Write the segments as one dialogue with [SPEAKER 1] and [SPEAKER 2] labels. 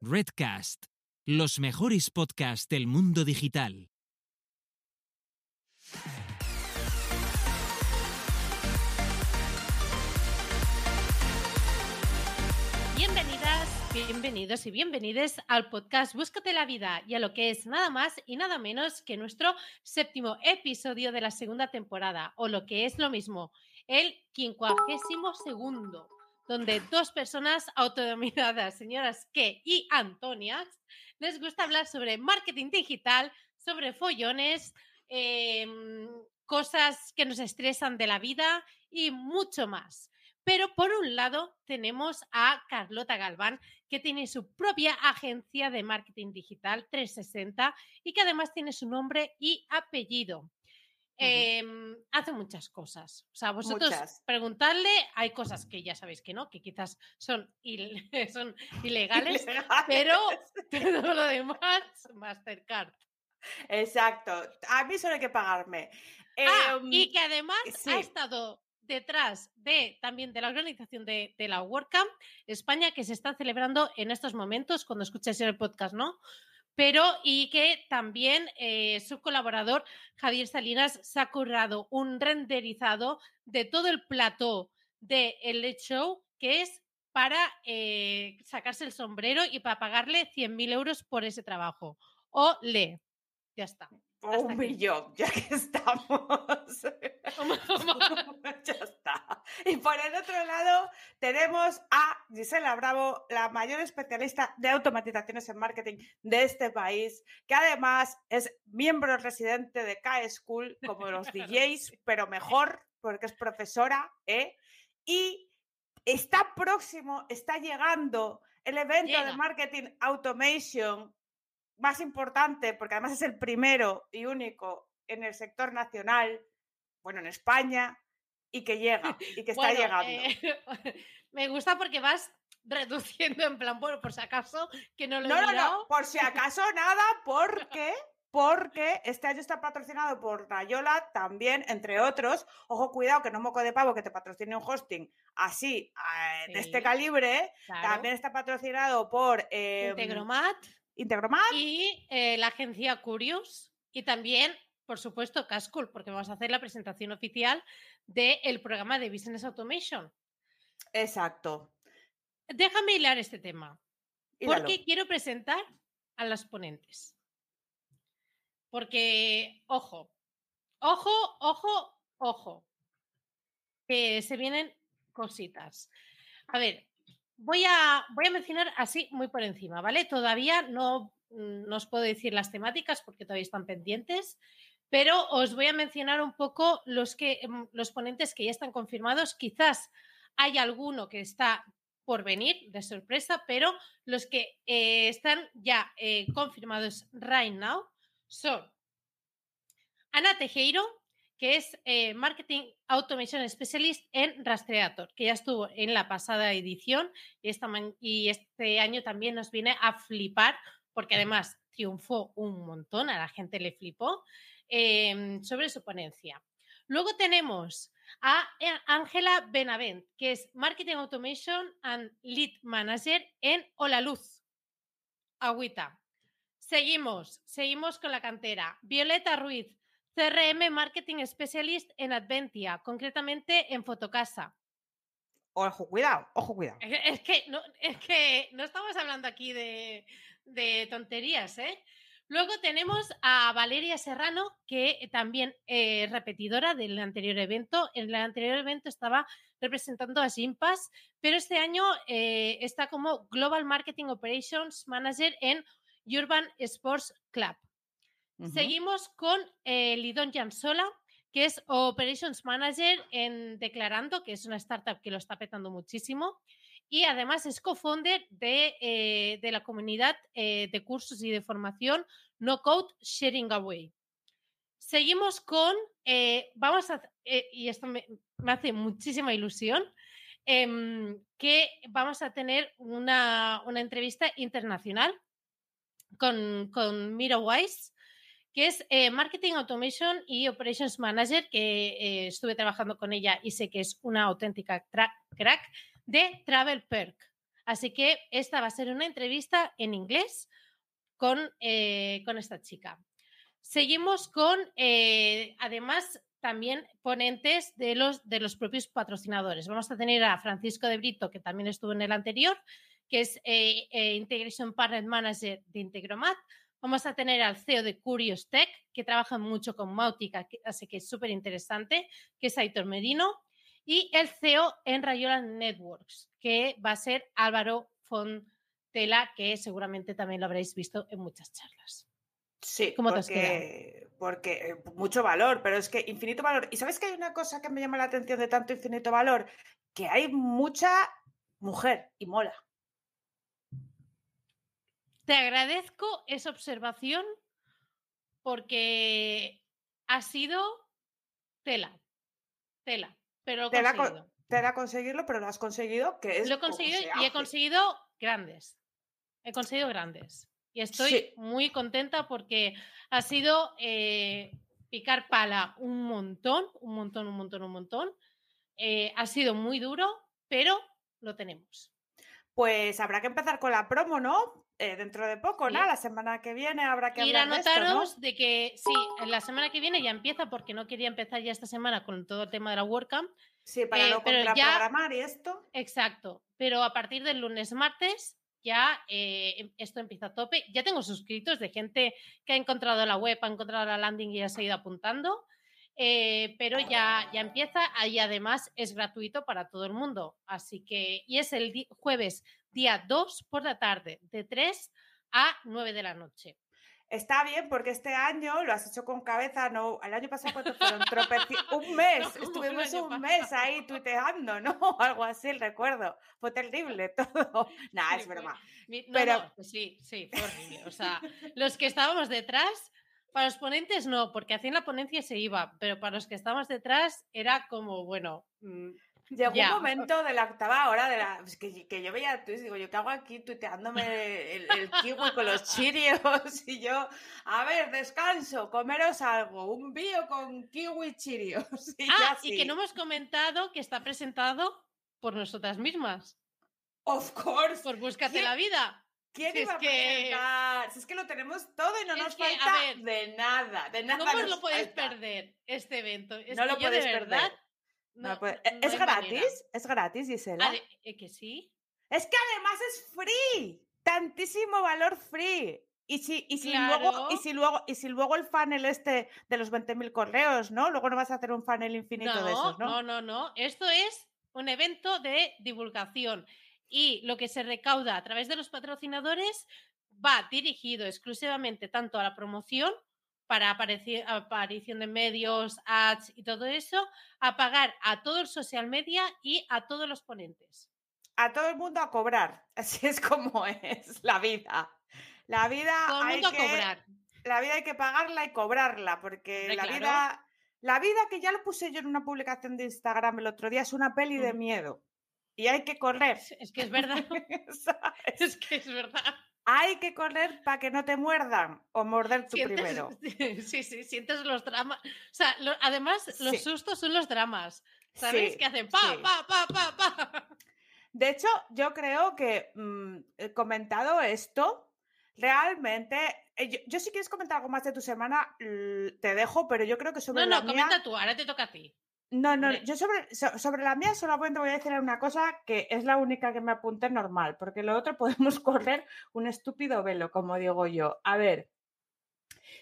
[SPEAKER 1] Redcast, los mejores podcasts del mundo digital.
[SPEAKER 2] Bienvenidas, bienvenidos y bienvenides al podcast Búscate la vida y a lo que es nada más y nada menos que nuestro séptimo episodio de la segunda temporada, o lo que es lo mismo, el quincuagésimo segundo, donde dos personas autodenominadas, señoras que y Antonias, les gusta hablar sobre marketing digital, sobre follones, em, cosas que nos estresan de la vida y mucho más. Pero por un lado tenemos a Carlota Galván, que tiene su propia agencia de marketing digital 360 y que además tiene su nombre y apellido. Em, hace muchas cosas. O sea, vosotros
[SPEAKER 3] Muchas.
[SPEAKER 2] preguntarle, hay cosas que ya sabéis que no, que quizás son, il- son ilegales, pero todo lo demás, Mastercard.
[SPEAKER 3] Exacto. A mí solo hay que pagarme.
[SPEAKER 2] Ah,
[SPEAKER 3] Em,
[SPEAKER 2] y que además
[SPEAKER 3] sí.
[SPEAKER 2] ha estado detrás de también de la organización de, de la WordCamp España que se está celebrando en estos momentos cuando escuchéis el podcast, ¿no? Pero y que también eh, su colaborador Javier Salinas se ha currado un renderizado de todo el plató de el Show que es para eh, sacarse el sombrero y para pagarle 100.000 euros por ese trabajo. O le. Ya está.
[SPEAKER 3] Un millón, ya que estamos. ya está. Y por el otro lado tenemos a Gisela Bravo, la mayor especialista de automatizaciones en marketing de este país, que además es miembro residente de K-School, como los DJs, pero mejor, porque es profesora, ¿eh? Y está próximo, está llegando el evento
[SPEAKER 2] Llega.
[SPEAKER 3] de marketing automation más importante, porque además es el primero y único en el sector nacional, bueno, en España, y que llega, y que está
[SPEAKER 2] Bueno,
[SPEAKER 3] llegando.
[SPEAKER 2] eh, me gusta porque vas reduciendo en plan, bueno, por si acaso, que no lo he
[SPEAKER 3] No, no,
[SPEAKER 2] mirado.
[SPEAKER 3] no, por si acaso nada, porque, porque este año está patrocinado por Rayola también, entre otros. Ojo, cuidado, que no moco de pavo que te patrocine un hosting así, eh, de este calibre.
[SPEAKER 2] Claro.
[SPEAKER 3] También está patrocinado por eh,
[SPEAKER 2] Integromat
[SPEAKER 3] Integromat.
[SPEAKER 2] y eh, la agencia Curious y también, por supuesto, Cascool, porque vamos a hacer la presentación oficial del programa de Business Automation.
[SPEAKER 3] Exacto.
[SPEAKER 2] Déjame hilar este tema.
[SPEAKER 3] Hílalo.
[SPEAKER 2] Porque quiero presentar a las ponentes. Porque, ojo, ojo, ojo, ojo, que se vienen cositas. A ver, voy a, voy a mencionar así muy por encima, ¿vale? Todavía no, mm, no os puedo decir las temáticas porque todavía están pendientes, pero os voy a mencionar un poco los, que, mm, los ponentes que ya están confirmados. Quizás hay alguno que está por venir de sorpresa, pero los que eh, están ya eh, confirmados right now son Ana Tejero, que es eh, Marketing Automation Specialist en Rastreator, que ya estuvo en la pasada edición y, esta y este año también nos viene a flipar, porque además triunfó un montón, a la gente le flipó, eh, sobre su ponencia. Luego tenemos a eh, Ángela Benavent, que es Marketing Automation and Lead Manager en Hola Luz. Agüita. Seguimos, seguimos con la cantera. Violeta Ruiz, CRM Marketing Specialist en Adventia, concretamente en Fotocasa.
[SPEAKER 3] Ojo, cuidado, ojo, cuidado.
[SPEAKER 2] Es que- no, es que no estamos hablando aquí de, de tonterías, ¿eh? Luego tenemos a Valeria Serrano, que también es repetidora del anterior evento. En el anterior evento estaba representando a Gimpass, pero este año eh, está como Global Marketing Operations Manager en Urban Sports Club. Seguimos con eh, Jansola, que es Operations Manager en Declarando, que es una startup que lo está petando muchísimo. Y además es co-founder de, eh, de la comunidad eh, de cursos y de formación No Code Sharing Away. Seguimos con, eh, vamos a, y esto me, hace muchísima ilusión, em, que vamos a tener una, una entrevista internacional con, con Mira Wise, que es eh, Marketing Automation y Operations Manager, que eh, estuve trabajando con ella y sé que es una auténtica crack de Travel Perk. Así que esta va a ser una entrevista en inglés con, eh, con esta chica. Seguimos con, además, también ponentes de los, de los propios patrocinadores. Vamos a tener a Francisco de Brito, que también estuvo en el anterior, que es Integration Partner Manager de Integromat. Vamos a tener al CEO de Curious Tech, que trabaja mucho con Mautica, así que es súper interesante, que es Aitor Medino. Y el CEO en Rayola Networks, que va a ser Álvaro Fontela, que seguramente también lo habréis visto en muchas charlas.
[SPEAKER 3] Sí, ¿Cómo porque, porque eh, mucho valor, pero es que infinito valor. ¿Y sabes que hay una cosa que me llama la atención de tanto infinito valor? Que hay mucha mujer y mola.
[SPEAKER 2] Te agradezco esa observación porque ha sido tela, tela, pero lo he conseguido.
[SPEAKER 3] Tela conseguirlo, pero lo has conseguido, que es
[SPEAKER 2] Lo he conseguido y he conseguido grandes. He conseguido grandes. Y estoy muy contenta porque ha sido eh, picar pala un montón, un montón, un montón, un montón. Eh, ha sido muy duro, pero lo tenemos.
[SPEAKER 3] Pues habrá que empezar con la promo, ¿no? Eh, dentro de poco, ¿no? La semana que viene habrá que
[SPEAKER 2] Ir a notaros de, que sí, la semana que viene ya empieza porque no quería empezar ya esta semana con todo el tema de la WordCamp.
[SPEAKER 3] Sí, para no programar y esto.
[SPEAKER 2] Exacto, pero a partir del lunes, martes ya eh, em, esto empieza a tope. Ya tengo suscritos de gente que ha encontrado la web, ha encontrado la landing y ya se ha ido apuntando. Eh, pero ya, ya empieza y además es gratuito para todo el mundo. Así que, y es el jueves día 2 por la tarde, de 3 a 9 de la noche.
[SPEAKER 3] Está bien porque este año lo has hecho con cabeza, no, el año pasado cuánto fueron un mes, estuvimos un mes ahí tuiteando, ¿no? Algo así, recuerdo. Fue terrible todo. Nada, es broma.
[SPEAKER 2] Pero pues sí, sí, fue horrible. O sea, los que estábamos detrás, para los ponentes no, porque hacían la ponencia y se iba, pero para los que estábamos detrás era como, bueno,
[SPEAKER 3] Llegó un momento de la octava hora de la, pues, que, que, yo veía tú y digo, yo qué hago aquí tuiteándome el, el kiwi con los chirios y yo, a ver, descanso, comeros algo, un bio con kiwi chirios.
[SPEAKER 2] Y ah, y que no hemos comentado que está presentado por nosotras mismas.
[SPEAKER 3] Of course.
[SPEAKER 2] Por Búscate la vida.
[SPEAKER 3] ¿Quién iba a presentar? Si es que lo tenemos todo y no nos falta de nada, de nada.
[SPEAKER 2] ¿Cómo lo podéis perder este evento?
[SPEAKER 3] no lo puedes perder e, ¿Es gratis? ¿Es gratis, Gisela?
[SPEAKER 2] ¿eh, que sí.
[SPEAKER 3] Es que además es free. Tantísimo valor free. Y si, y si luego, y si luego, y si luego el funnel este de los 20.000 correos, ¿no? Luego no vas a hacer un funnel infinito de esos, ¿no?
[SPEAKER 2] No, no, no. Esto es un evento de divulgación. Y lo que se recauda a través de los patrocinadores va dirigido exclusivamente tanto a la promoción para aparición de medios, ads y todo eso, a pagar a todo el social media y a todos los ponentes.
[SPEAKER 3] A todo el mundo a cobrar. Así es como es la vida. La vida hay que, cobrar. La vida hay que pagarla y cobrarla, porque la vida, la vida que ya lo puse yo en una publicación de Instagram el otro día es una peli de miedo. Y hay que correr.
[SPEAKER 2] Es que es verdad. es que es verdad
[SPEAKER 3] hay que correr para que no te muerdan o morder tú primero.
[SPEAKER 2] Sí, sí, sientes los dramas. O sea, además, los sustos son los dramas. ¿Sabes? que hacen pa, pa, pa, pa, pa.
[SPEAKER 3] De hecho, yo creo que mm, he comentado esto. Realmente, eh, yo, si quieres comentar algo más de tu semana, te dejo, pero yo creo que sobre
[SPEAKER 2] no,
[SPEAKER 3] la
[SPEAKER 2] no, comenta tú, ahora te toca a ti.
[SPEAKER 3] No, no, yo sobre, sobre la mía solamente voy a decir una cosa que es la única que me apunté normal, porque lo otro podemos correr un estúpido velo, como digo yo. A ver,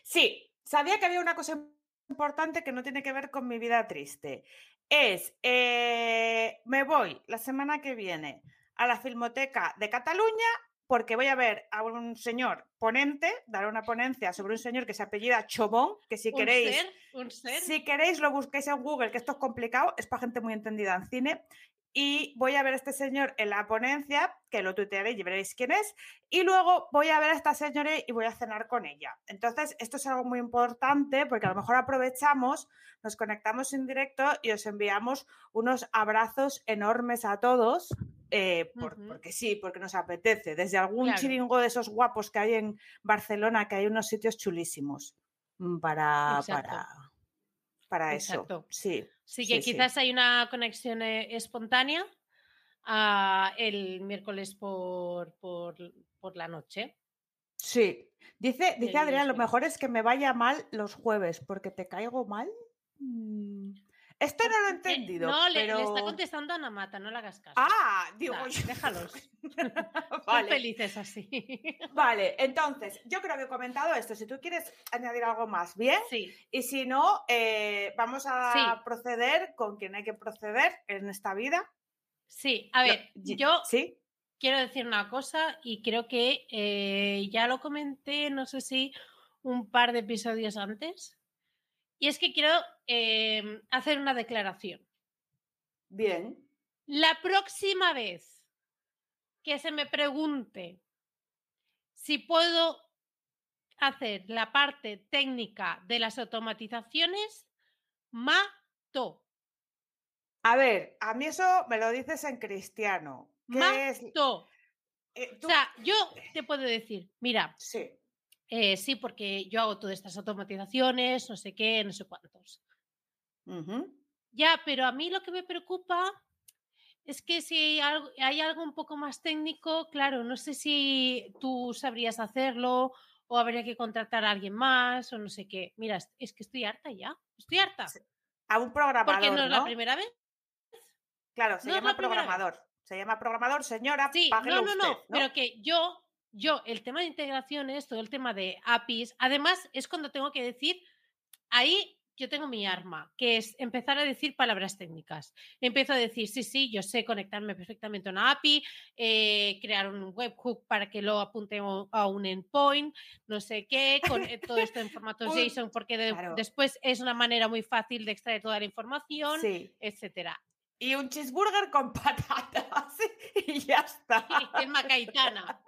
[SPEAKER 3] sí, sabía que había una cosa importante que no tiene que ver con mi vida triste. Es, eh, me voy la semana que viene a la Filmoteca de Cataluña porque voy a ver a un señor ponente, dar una ponencia sobre un señor que se apellida Chobón, que si queréis, si queréis lo busquéis en Google, que esto es complicado, es para gente muy entendida en cine. Y voy a ver a este señor en la ponencia, que lo tuitearéis y veréis quién es, y luego voy a ver a esta señora y voy a cenar con ella. Entonces, esto es algo muy importante porque a lo mejor aprovechamos, nos conectamos en directo y os enviamos unos abrazos enormes a todos eh, porque sí, porque nos apetece. Desde algún chiringo de esos guapos que hay en Barcelona, que hay unos sitios chulísimos mm, para, para, para eso. Sí,
[SPEAKER 2] sí, que quizás hay una conexión eh, espontánea. ah, el miércoles por, por, por la noche.
[SPEAKER 3] Sí. Dice, dice Adrián, lo mejor es que me vaya mal los jueves porque te caigo mal. Mm. Esto no lo he
[SPEAKER 2] Eh,
[SPEAKER 3] entendido.
[SPEAKER 2] no, le,
[SPEAKER 3] pero...
[SPEAKER 2] le está contestando a Ana Mata, no le hagas caso.
[SPEAKER 3] Ah, digo
[SPEAKER 2] déjalos.
[SPEAKER 3] Vale.
[SPEAKER 2] felices así.
[SPEAKER 3] Vale, entonces, yo creo que he comentado esto. Si tú quieres añadir algo más, bien.
[SPEAKER 2] Sí,
[SPEAKER 3] Y si no, eh, vamos a
[SPEAKER 2] Sí.
[SPEAKER 3] proceder con quien hay que proceder en esta vida.
[SPEAKER 2] sí. A ver, yo
[SPEAKER 3] Sí,
[SPEAKER 2] quiero decir una cosa y creo que eh, ya lo comenté, no sé si un par de episodios antes. Y es que quiero eh, hacer una declaración.
[SPEAKER 3] bien.
[SPEAKER 2] La próxima vez que se me pregunte si puedo hacer la parte técnica de las automatizaciones, mato.
[SPEAKER 3] A ver, a mí eso me lo dices en cristiano. ¿Qué es?
[SPEAKER 2] Mato.
[SPEAKER 3] Eh,
[SPEAKER 2] O sea, yo te puedo decir, mira,
[SPEAKER 3] Sí,
[SPEAKER 2] eh, sí, porque yo hago todas estas automatizaciones, no sé qué, no sé cuántos. Ya, pero a mí lo que me preocupa es que si hay algo, hay algo un poco más técnico, claro, no sé si tú sabrías hacerlo o habría que contratar a alguien más o no sé qué. Mira, es- que estoy harta ya, estoy harta.
[SPEAKER 3] A un programador,
[SPEAKER 2] Porque no es la
[SPEAKER 3] ¿no?
[SPEAKER 2] primera vez.
[SPEAKER 3] Claro, se
[SPEAKER 2] no
[SPEAKER 3] llama programador. Se llama programador, señora,
[SPEAKER 2] Sí, no, no, no, pero que yo, yo, el tema de integraciones, todo el tema de APIs, además es cuando tengo que decir, ahí yo tengo mi arma, que es empezar a decir palabras técnicas. Empiezo a decir, sí, sí, yo sé conectarme perfectamente a una API, eh, crear un webhook para que lo apunte a un endpoint, no sé qué, con eh, todo esto en formatos
[SPEAKER 3] Un-
[SPEAKER 2] JSON, porque de-
[SPEAKER 3] claro.
[SPEAKER 2] después es una manera muy fácil de extraer toda la información,
[SPEAKER 3] Sí.
[SPEAKER 2] etcétera.
[SPEAKER 3] Y un cheeseburger con patatas. Y ya está.
[SPEAKER 2] Y el Macaitana.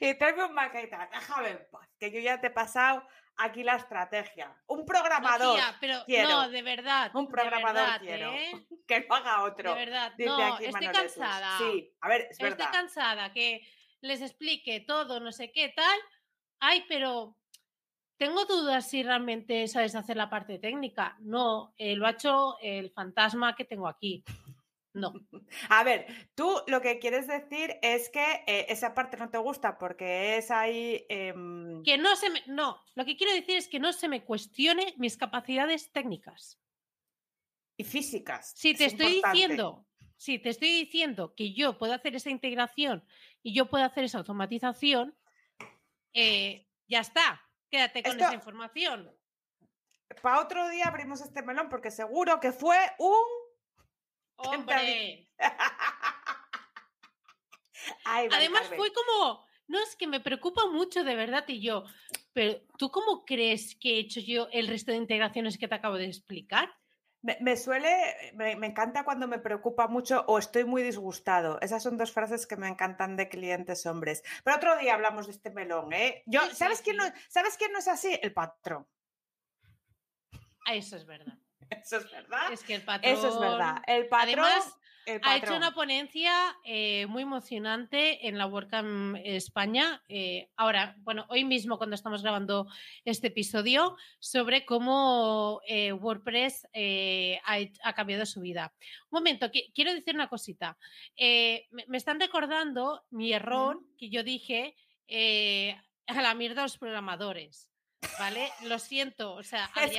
[SPEAKER 3] Y tráeme un maqueta, déjame en paz, que yo ya te he pasado aquí la estrategia. Un programador,
[SPEAKER 2] Tía, pero
[SPEAKER 3] quiero.
[SPEAKER 2] no, de verdad.
[SPEAKER 3] Un programador
[SPEAKER 2] verdad,
[SPEAKER 3] quiero.
[SPEAKER 2] ¿eh?
[SPEAKER 3] que lo haga otro.
[SPEAKER 2] De verdad.
[SPEAKER 3] Dice
[SPEAKER 2] No,
[SPEAKER 3] aquí
[SPEAKER 2] estoy
[SPEAKER 3] Manoletus.
[SPEAKER 2] cansada.
[SPEAKER 3] Sí, a ver, es
[SPEAKER 2] Estoy
[SPEAKER 3] verdad.
[SPEAKER 2] cansada que les explique todo, no sé qué tal. Ay, pero tengo dudas si realmente sabes hacer la parte técnica. No, eh, lo ha hecho el fantasma que tengo aquí. No.
[SPEAKER 3] A ver, tú lo que quieres decir es que eh, esa parte no te gusta porque es ahí. em,
[SPEAKER 2] Que no se me. No, lo que quiero decir es que no se me cuestione mis capacidades técnicas.
[SPEAKER 3] y físicas.
[SPEAKER 2] Si te
[SPEAKER 3] es
[SPEAKER 2] estoy
[SPEAKER 3] importante.
[SPEAKER 2] diciendo, si te estoy diciendo que yo puedo hacer esa integración y yo puedo hacer esa automatización, eh, ya está. Quédate con
[SPEAKER 3] Esto-
[SPEAKER 2] esa información.
[SPEAKER 3] Para otro día abrimos este melón porque seguro que fue un.
[SPEAKER 2] Hombre.
[SPEAKER 3] Ay,
[SPEAKER 2] Además
[SPEAKER 3] Carmen.
[SPEAKER 2] fue como, no es que me preocupa mucho de verdad y yo, pero ¿tú cómo crees que he hecho yo el resto de integraciones que te acabo de explicar?
[SPEAKER 3] Me, me suele, me, me encanta cuando me preocupa mucho o estoy muy disgustado. Esas son dos frases que me encantan de clientes hombres. Pero otro día hablamos de este melón, ¿eh? Yo, ¿sabes, quién no, ¿Sabes quién no es así? El patrón.
[SPEAKER 2] Ah, Eso es verdad.
[SPEAKER 3] Eso es verdad.
[SPEAKER 2] Es que el patrón
[SPEAKER 3] Eso es verdad. El patrón.
[SPEAKER 2] Además,
[SPEAKER 3] el
[SPEAKER 2] ha hecho una ponencia eh, muy emocionante en la WordCamp España. eh, ahora, bueno, hoy mismo cuando estamos grabando este episodio, sobre cómo eh, WordPress ha, cambiado su vida. Un momento, qui- quiero decir una cosita. Me, me están recordando mi error que yo dije a la mierda a los programadores. ¿Vale? Lo siento. O sea. Marta,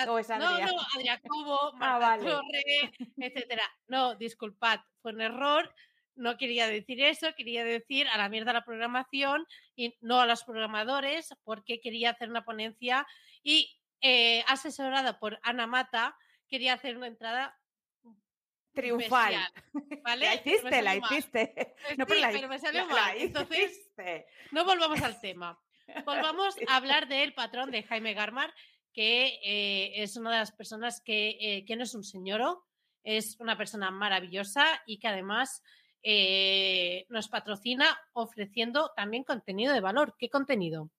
[SPEAKER 3] Ah,
[SPEAKER 2] no, no, Adrián Cobo, Marta
[SPEAKER 3] Ah, vale.
[SPEAKER 2] Torre, etcétera. No, disculpad, fue un error. No quería decir eso, quería decir a la mierda la programación y no a los programadores, porque quería hacer una ponencia y asesorada por Ana Mata, quería hacer una entrada
[SPEAKER 3] Triunfal.
[SPEAKER 2] bestial, ¿vale?
[SPEAKER 3] La
[SPEAKER 2] Me
[SPEAKER 3] hiciste, la
[SPEAKER 2] salió mal.
[SPEAKER 3] hiciste. No,
[SPEAKER 2] Sí,
[SPEAKER 3] la,
[SPEAKER 2] pero me salió
[SPEAKER 3] la- la.
[SPEAKER 2] Entonces,
[SPEAKER 3] hiciste.
[SPEAKER 2] no volvamos al tema. Volvamos a hablar del patrón de Jaime Garmar, que eh, es una de las personas que, eh, que no es un señoro, es una persona maravillosa y que además eh, nos patrocina ofreciendo también contenido de valor. ¿Qué contenido?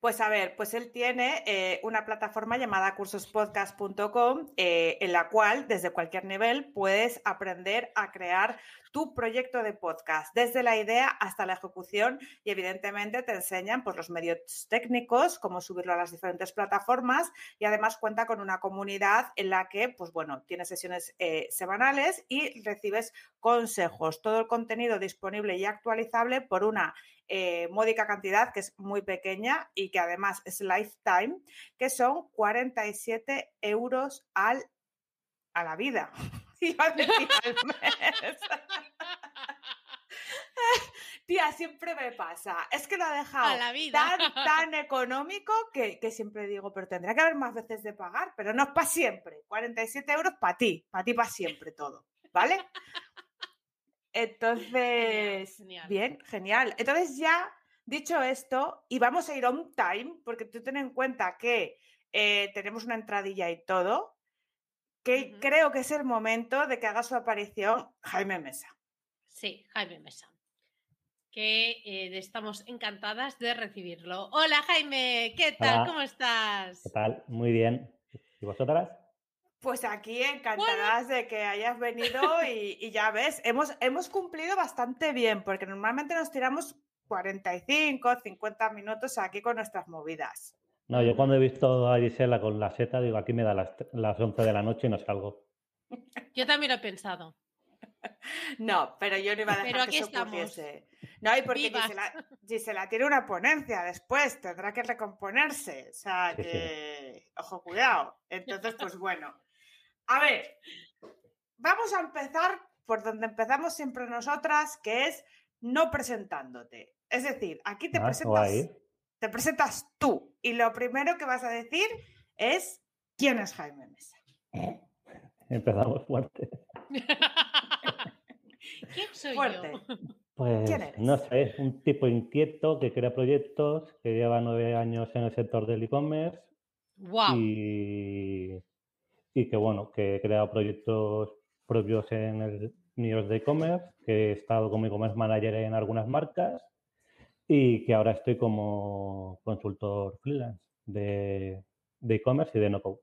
[SPEAKER 3] Pues a ver, pues él tiene eh, una plataforma llamada cursospodcast.com eh, en la cual desde cualquier nivel puedes aprender a crear tu proyecto de podcast, desde la idea hasta la ejecución y evidentemente te enseñan pues, los medios técnicos, cómo subirlo a las diferentes plataformas y además cuenta con una comunidad en la que, pues bueno, tienes sesiones eh, semanales y recibes consejos, todo el contenido disponible y actualizable por una eh, módica cantidad que es muy pequeña y que además es lifetime, que son 47 euros al, a la vida. Iba a decir al mes. Tía, siempre me pasa. Es que lo ha dejado Tan, tan económico que, que, siempre digo, pero tendría que haber más veces de pagar, pero no es para siempre. 47 euros para ti, para ti para siempre todo, ¿vale? Entonces, bien, genial. Entonces ya, dicho esto, y vamos a ir on time, porque tú ten en cuenta que eh, tenemos una entradilla y todo, que creo que es el momento de que haga su aparición Jaime Mesa.
[SPEAKER 2] Sí, Jaime Mesa. Que eh, estamos encantadas de recibirlo. Hola Jaime, ¿qué tal? ¿Cómo estás?
[SPEAKER 4] ¿Qué tal? Muy bien. ¿Y vosotras?
[SPEAKER 3] Pues aquí encantadas de que hayas venido y, ya ves, hemos, hemos cumplido bastante bien, porque normalmente nos tiramos 45, 50 minutos aquí con nuestras movidas.
[SPEAKER 4] No, yo cuando he visto a Gisela con la seta, digo, aquí me da las, las 11 de la noche y no salgo.
[SPEAKER 2] Yo también lo he pensado.
[SPEAKER 3] No, pero yo no iba a dejar que eso ocurriese. No, y porque Gisela, Gisela, tiene una ponencia después, tendrá que recomponerse. O sea, que, ojo, cuidado. Entonces, pues bueno, a ver, vamos a empezar por donde empezamos siempre nosotras, que es no presentándote. Es decir, aquí te, ah, presentas, te presentas tú y lo primero que vas a decir es quién es Jaime Mesa.
[SPEAKER 4] Empezamos fuerte.
[SPEAKER 2] ¿Quién soy fuerte. yo?
[SPEAKER 4] Pues no sé, es un tipo inquieto que crea proyectos, que lleva nueve años en el sector del e-commerce.
[SPEAKER 2] Wow.
[SPEAKER 4] Y y que bueno, que he creado proyectos propios en el míos de e-commerce, que he estado como e-commerce manager en algunas marcas y que ahora estoy como consultor freelance de e-commerce y de no-code.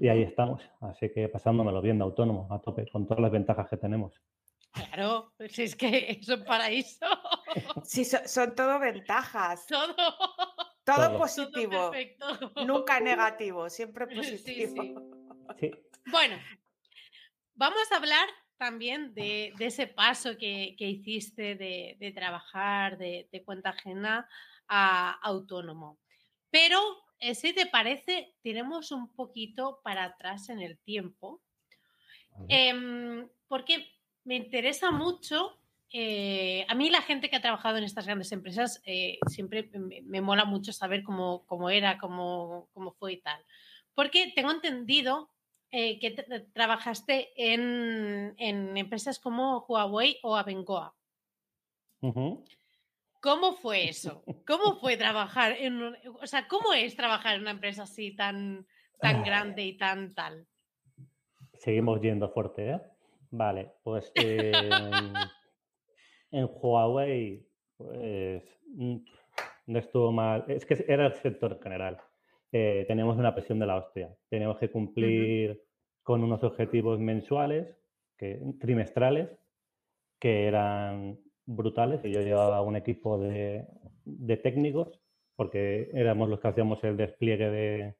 [SPEAKER 4] Y ahí estamos, así que pasándomelo bien de autónomo, a tope, con todas las ventajas que tenemos.
[SPEAKER 2] Claro, si es que es un paraíso.
[SPEAKER 3] Sí, son, todo ventajas.
[SPEAKER 2] Todo.
[SPEAKER 3] Todo, positivo. Nunca negativo, siempre positivo.
[SPEAKER 2] Bueno, vamos a hablar también de, ese paso que, hiciste de, trabajar de, cuenta ajena a autónomo. Pero, eh, si te parece, tenemos un poquito para atrás en el tiempo, em, porque me interesa mucho. Eh, a mí la gente que ha trabajado en estas grandes empresas eh, siempre me, mola mucho saber cómo, era, cómo, cómo fue y tal. Porque tengo entendido eh, que trabajaste en, empresas como Huawei o Abengoa. ¿Cómo fue eso? ¿Cómo fue trabajar en o sea, cómo es trabajar en una empresa así tan, tan grande y tan tal?
[SPEAKER 4] Seguimos yendo fuerte, ¿eh? Vale, pues en Huawei, pues mm, no estuvo mal. Es que era el sector general. Eh, teníamos una presión de la hostia. Teníamos que cumplir con unos objetivos mensuales, que, trimestrales, que eran brutales. Yo llevaba un equipo de, técnicos, porque éramos los que hacíamos el despliegue de,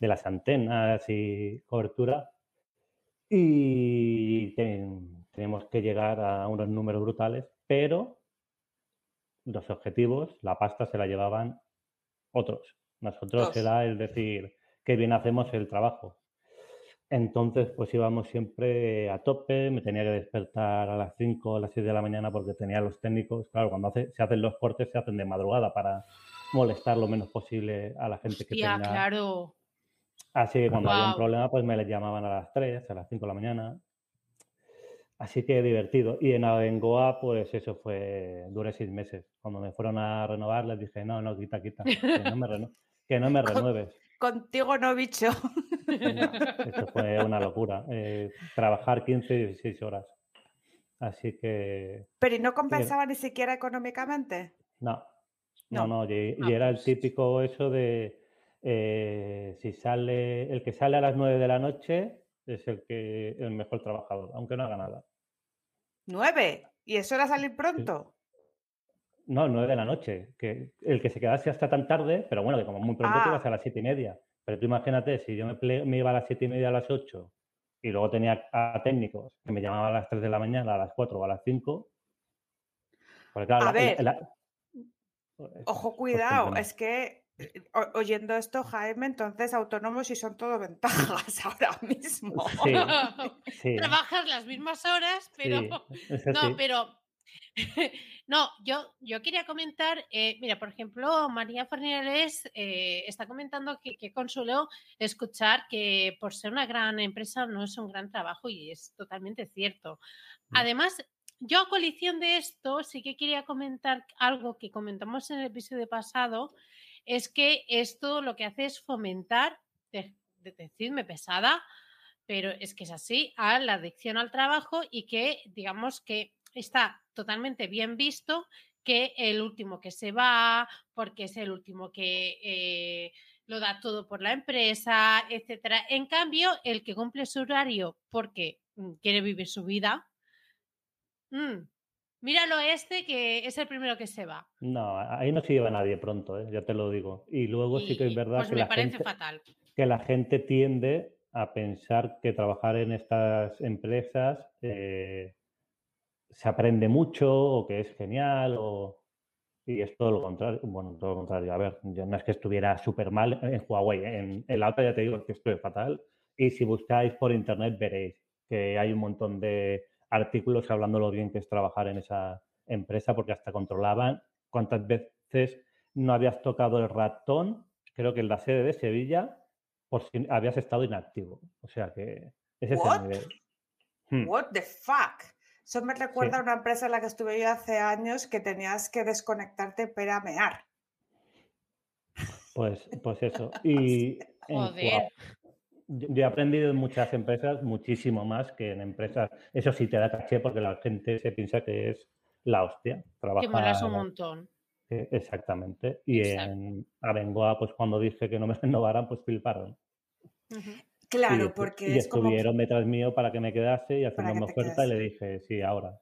[SPEAKER 4] las antenas y cobertura. Y teníamos que llegar a unos números brutales, pero los objetivos, la pasta se la llevaban otros. Nosotros era el decir que bien hacemos el trabajo. Entonces, pues íbamos siempre a tope, me tenía que despertar a las 5 o a las 6 de la mañana porque tenía los técnicos. Claro, cuando se hacen los cortes se hacen de madrugada para molestar lo menos posible a la gente que tenga.
[SPEAKER 2] claro.
[SPEAKER 4] Así que cuando había un problema, pues me les llamaban a las 3, a las 5 de la mañana. Así que divertido. Y en Abengoa, pues eso fue, duré seis meses. Cuando me fueron a renovar, les dije, no, no, quita, quita, no me, reno que no me renueves.
[SPEAKER 3] Contigo no, bicho.
[SPEAKER 4] Eso fue una locura. Eh, trabajar 15, 16 horas. Así que.
[SPEAKER 3] ¿Pero y no compensaba ni siquiera económicamente?
[SPEAKER 4] No. No, no. y, ah, era el típico eso de. Eh, si sale. El que sale a las 9 de la noche es el que el mejor trabajador, aunque no haga nada.
[SPEAKER 3] ¿Nueve? ¿Y eso era salir pronto?
[SPEAKER 4] No, nueve de la noche. Que el que se quedase hasta tan tarde, pero bueno, que como muy pronto te
[SPEAKER 3] Ah.
[SPEAKER 4] ibas a las siete y media. Pero tú imagínate, si yo me, iba a las siete y media a las ocho y luego tenía a técnicos que me llamaban a las tres de la mañana, a las cuatro o a las cinco. Porque claro,
[SPEAKER 3] A
[SPEAKER 4] la-
[SPEAKER 3] ver,
[SPEAKER 4] la-
[SPEAKER 3] Ojo,
[SPEAKER 4] pues
[SPEAKER 3] cuidado, es que oyendo esto, Jaime, entonces autónomos y son todo ventajas ahora mismo.
[SPEAKER 4] Sí, sí,
[SPEAKER 2] Trabajas las mismas horas, pero
[SPEAKER 4] sí,
[SPEAKER 2] no, pero no, yo, yo quería comentar, eh, mira, por ejemplo, María Fernández eh, está comentando que, que consuelo escuchar que por ser una gran empresa no es un gran trabajo y es totalmente cierto. Además, yo a coalición de esto sí que quería comentar algo que comentamos en el episodio pasado, es que esto lo que hace es fomentar, de- de- decidme pesada, pero es que es así, a la adicción al trabajo y que digamos que está totalmente bien visto que el último que se va, porque es el último que eh, lo da todo por la empresa, etcétera. En cambio, el que cumple su horario porque mm, quiere vivir su vida, mm, míralo este que es el primero que se va.
[SPEAKER 4] No, ahí no se lleva nadie pronto, ¿eh? ya te lo digo. Y luego sí que es verdad
[SPEAKER 2] pues
[SPEAKER 4] que
[SPEAKER 2] me
[SPEAKER 4] la,
[SPEAKER 2] parece
[SPEAKER 4] gente,
[SPEAKER 2] fatal.
[SPEAKER 4] que la gente tiende a pensar que trabajar en estas empresas eh, se aprende mucho o que es genial o... Y es todo lo contrario. Bueno, todo lo contrario. A ver, yo no es que estuviera súper mal en Huawei. ¿eh? En, en la otra ya te digo que estuve fatal. Y si buscáis por internet veréis que hay un montón de artículos hablando lo bien que es trabajar en esa empresa porque hasta controlaban cuántas veces no habías tocado el ratón, creo que en la sede de Sevilla, por si habías estado inactivo. O sea que ese es
[SPEAKER 3] What?
[SPEAKER 4] el nivel. Hmm.
[SPEAKER 3] What the fuck? Eso me recuerda a una empresa en la que estuve yo hace años que tenías que desconectarte para mear.
[SPEAKER 4] Pues, pues eso. Y
[SPEAKER 2] Joder.
[SPEAKER 4] Yo he aprendido en muchas empresas muchísimo más que en empresas. Eso sí te da caché porque la gente se piensa que es la hostia.
[SPEAKER 2] Que molas un
[SPEAKER 4] Trabajar
[SPEAKER 2] montón.
[SPEAKER 4] eh, exactamente. Y
[SPEAKER 2] Exacto.
[SPEAKER 4] en Abengoa, pues cuando dije que no me renovaran, pues fliparon.
[SPEAKER 2] Ujú.
[SPEAKER 4] Y,
[SPEAKER 3] Claro,
[SPEAKER 4] estu-
[SPEAKER 3] porque
[SPEAKER 4] y
[SPEAKER 3] es como
[SPEAKER 4] estuvieron detrás mío para que me quedase y haciéndome
[SPEAKER 3] que
[SPEAKER 4] oferta y le dije, sí, ahora.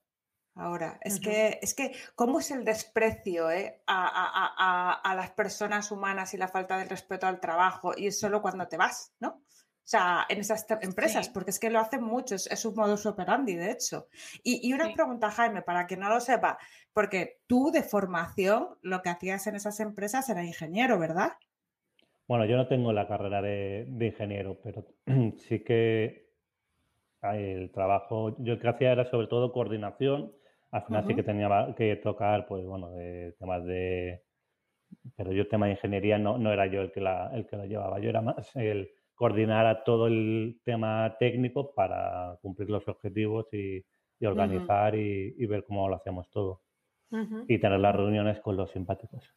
[SPEAKER 3] ahora. Es que, es que, ¿cómo es el desprecio eh, a, a- a- a- a las personas humanas y la falta de respeto al trabajo? Y es solo cuando te vas, ¿no? O sea, en esas empresas,
[SPEAKER 2] Sí.
[SPEAKER 3] porque es que lo hacen mucho, es, un modus operandi, de hecho. Y, y una
[SPEAKER 2] Sí.
[SPEAKER 3] pregunta, Jaime, para quien no lo sepa, porque tú de formación lo que hacías en esas empresas era ingeniero, ¿verdad?
[SPEAKER 4] Bueno, yo no tengo la carrera de, de ingeniero, pero sí que el trabajo, yo el que hacía era sobre todo coordinación. Al final sí que tenía que tocar, pues bueno, de temas de... Pero yo tema de ingeniería no, no era yo el que, la, el que lo llevaba, yo era más el coordinar a todo el tema técnico para cumplir los objetivos y, y organizar y, y ver cómo lo hacíamos todo. Y tener las reuniones con los simpáticos.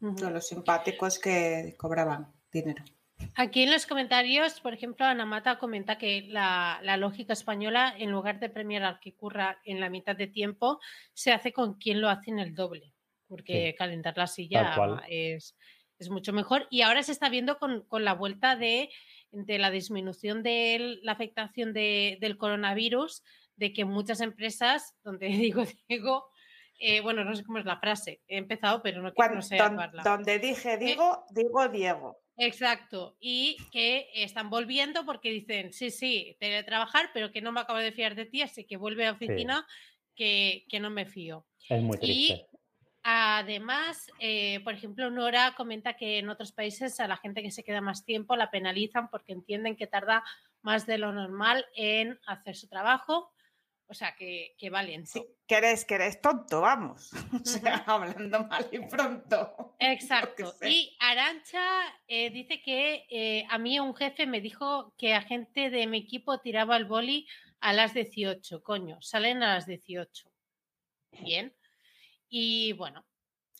[SPEAKER 3] Los simpáticos que cobraban dinero.
[SPEAKER 2] Aquí en los comentarios, por ejemplo, Ana Mata comenta que la, la lógica española, en lugar de premiar al que curra en la mitad de tiempo, se hace con quien lo hace en el doble, porque
[SPEAKER 4] Sí.
[SPEAKER 2] calentar la silla es, es mucho mejor. Y ahora se está viendo con, con la vuelta de, de la disminución de la afectación de- del coronavirus, de que muchas empresas, donde digo Diego, eh, bueno, no sé cómo es la frase, he empezado, pero no,
[SPEAKER 3] Cuando,
[SPEAKER 2] no sé
[SPEAKER 3] don- donde dije digo, digo Diego.
[SPEAKER 2] Exacto, y que están volviendo porque dicen, sí, sí, teletrabajar, pero que no me acabo de fiar de ti, así que vuelve a oficina que, que no me fío.
[SPEAKER 4] Es muy
[SPEAKER 2] Y
[SPEAKER 4] triste.
[SPEAKER 2] además, eh, por ejemplo, Nora comenta que en otros países a la gente que se queda más tiempo la penalizan porque entienden que tarda más de lo normal en hacer su trabajo, o sea, que, que va lento.
[SPEAKER 3] Sí, que eres, que eres tonto, vamos. O sea, hablando mal y pronto.
[SPEAKER 2] Exacto. Y Arancha eh, dice que eh, a mí un jefe me dijo que a gente de mi equipo tiraba el boli a las 18. Coño, salen a las 18. Bien. Y bueno,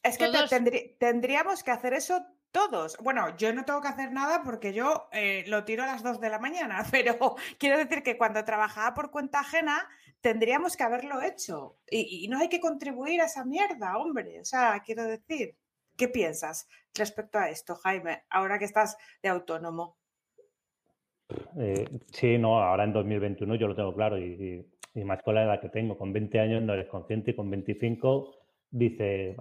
[SPEAKER 3] Es que
[SPEAKER 2] Todos-
[SPEAKER 3] tendríamos que hacer eso todos. Bueno, yo no tengo que hacer nada porque yo eh, lo tiro a las 2 de la mañana, pero quiero decir que cuando trabajaba por cuenta ajena tendríamos que haberlo hecho. Y, y no hay que contribuir a esa mierda, hombre. O sea, quiero decir, ¿qué piensas respecto a esto, Jaime, ahora que estás de autónomo?
[SPEAKER 4] Eh, sí, no, ahora en 2021 yo lo tengo claro y, y y más con la edad que tengo, con 20 años no eres consciente y con 25 dices,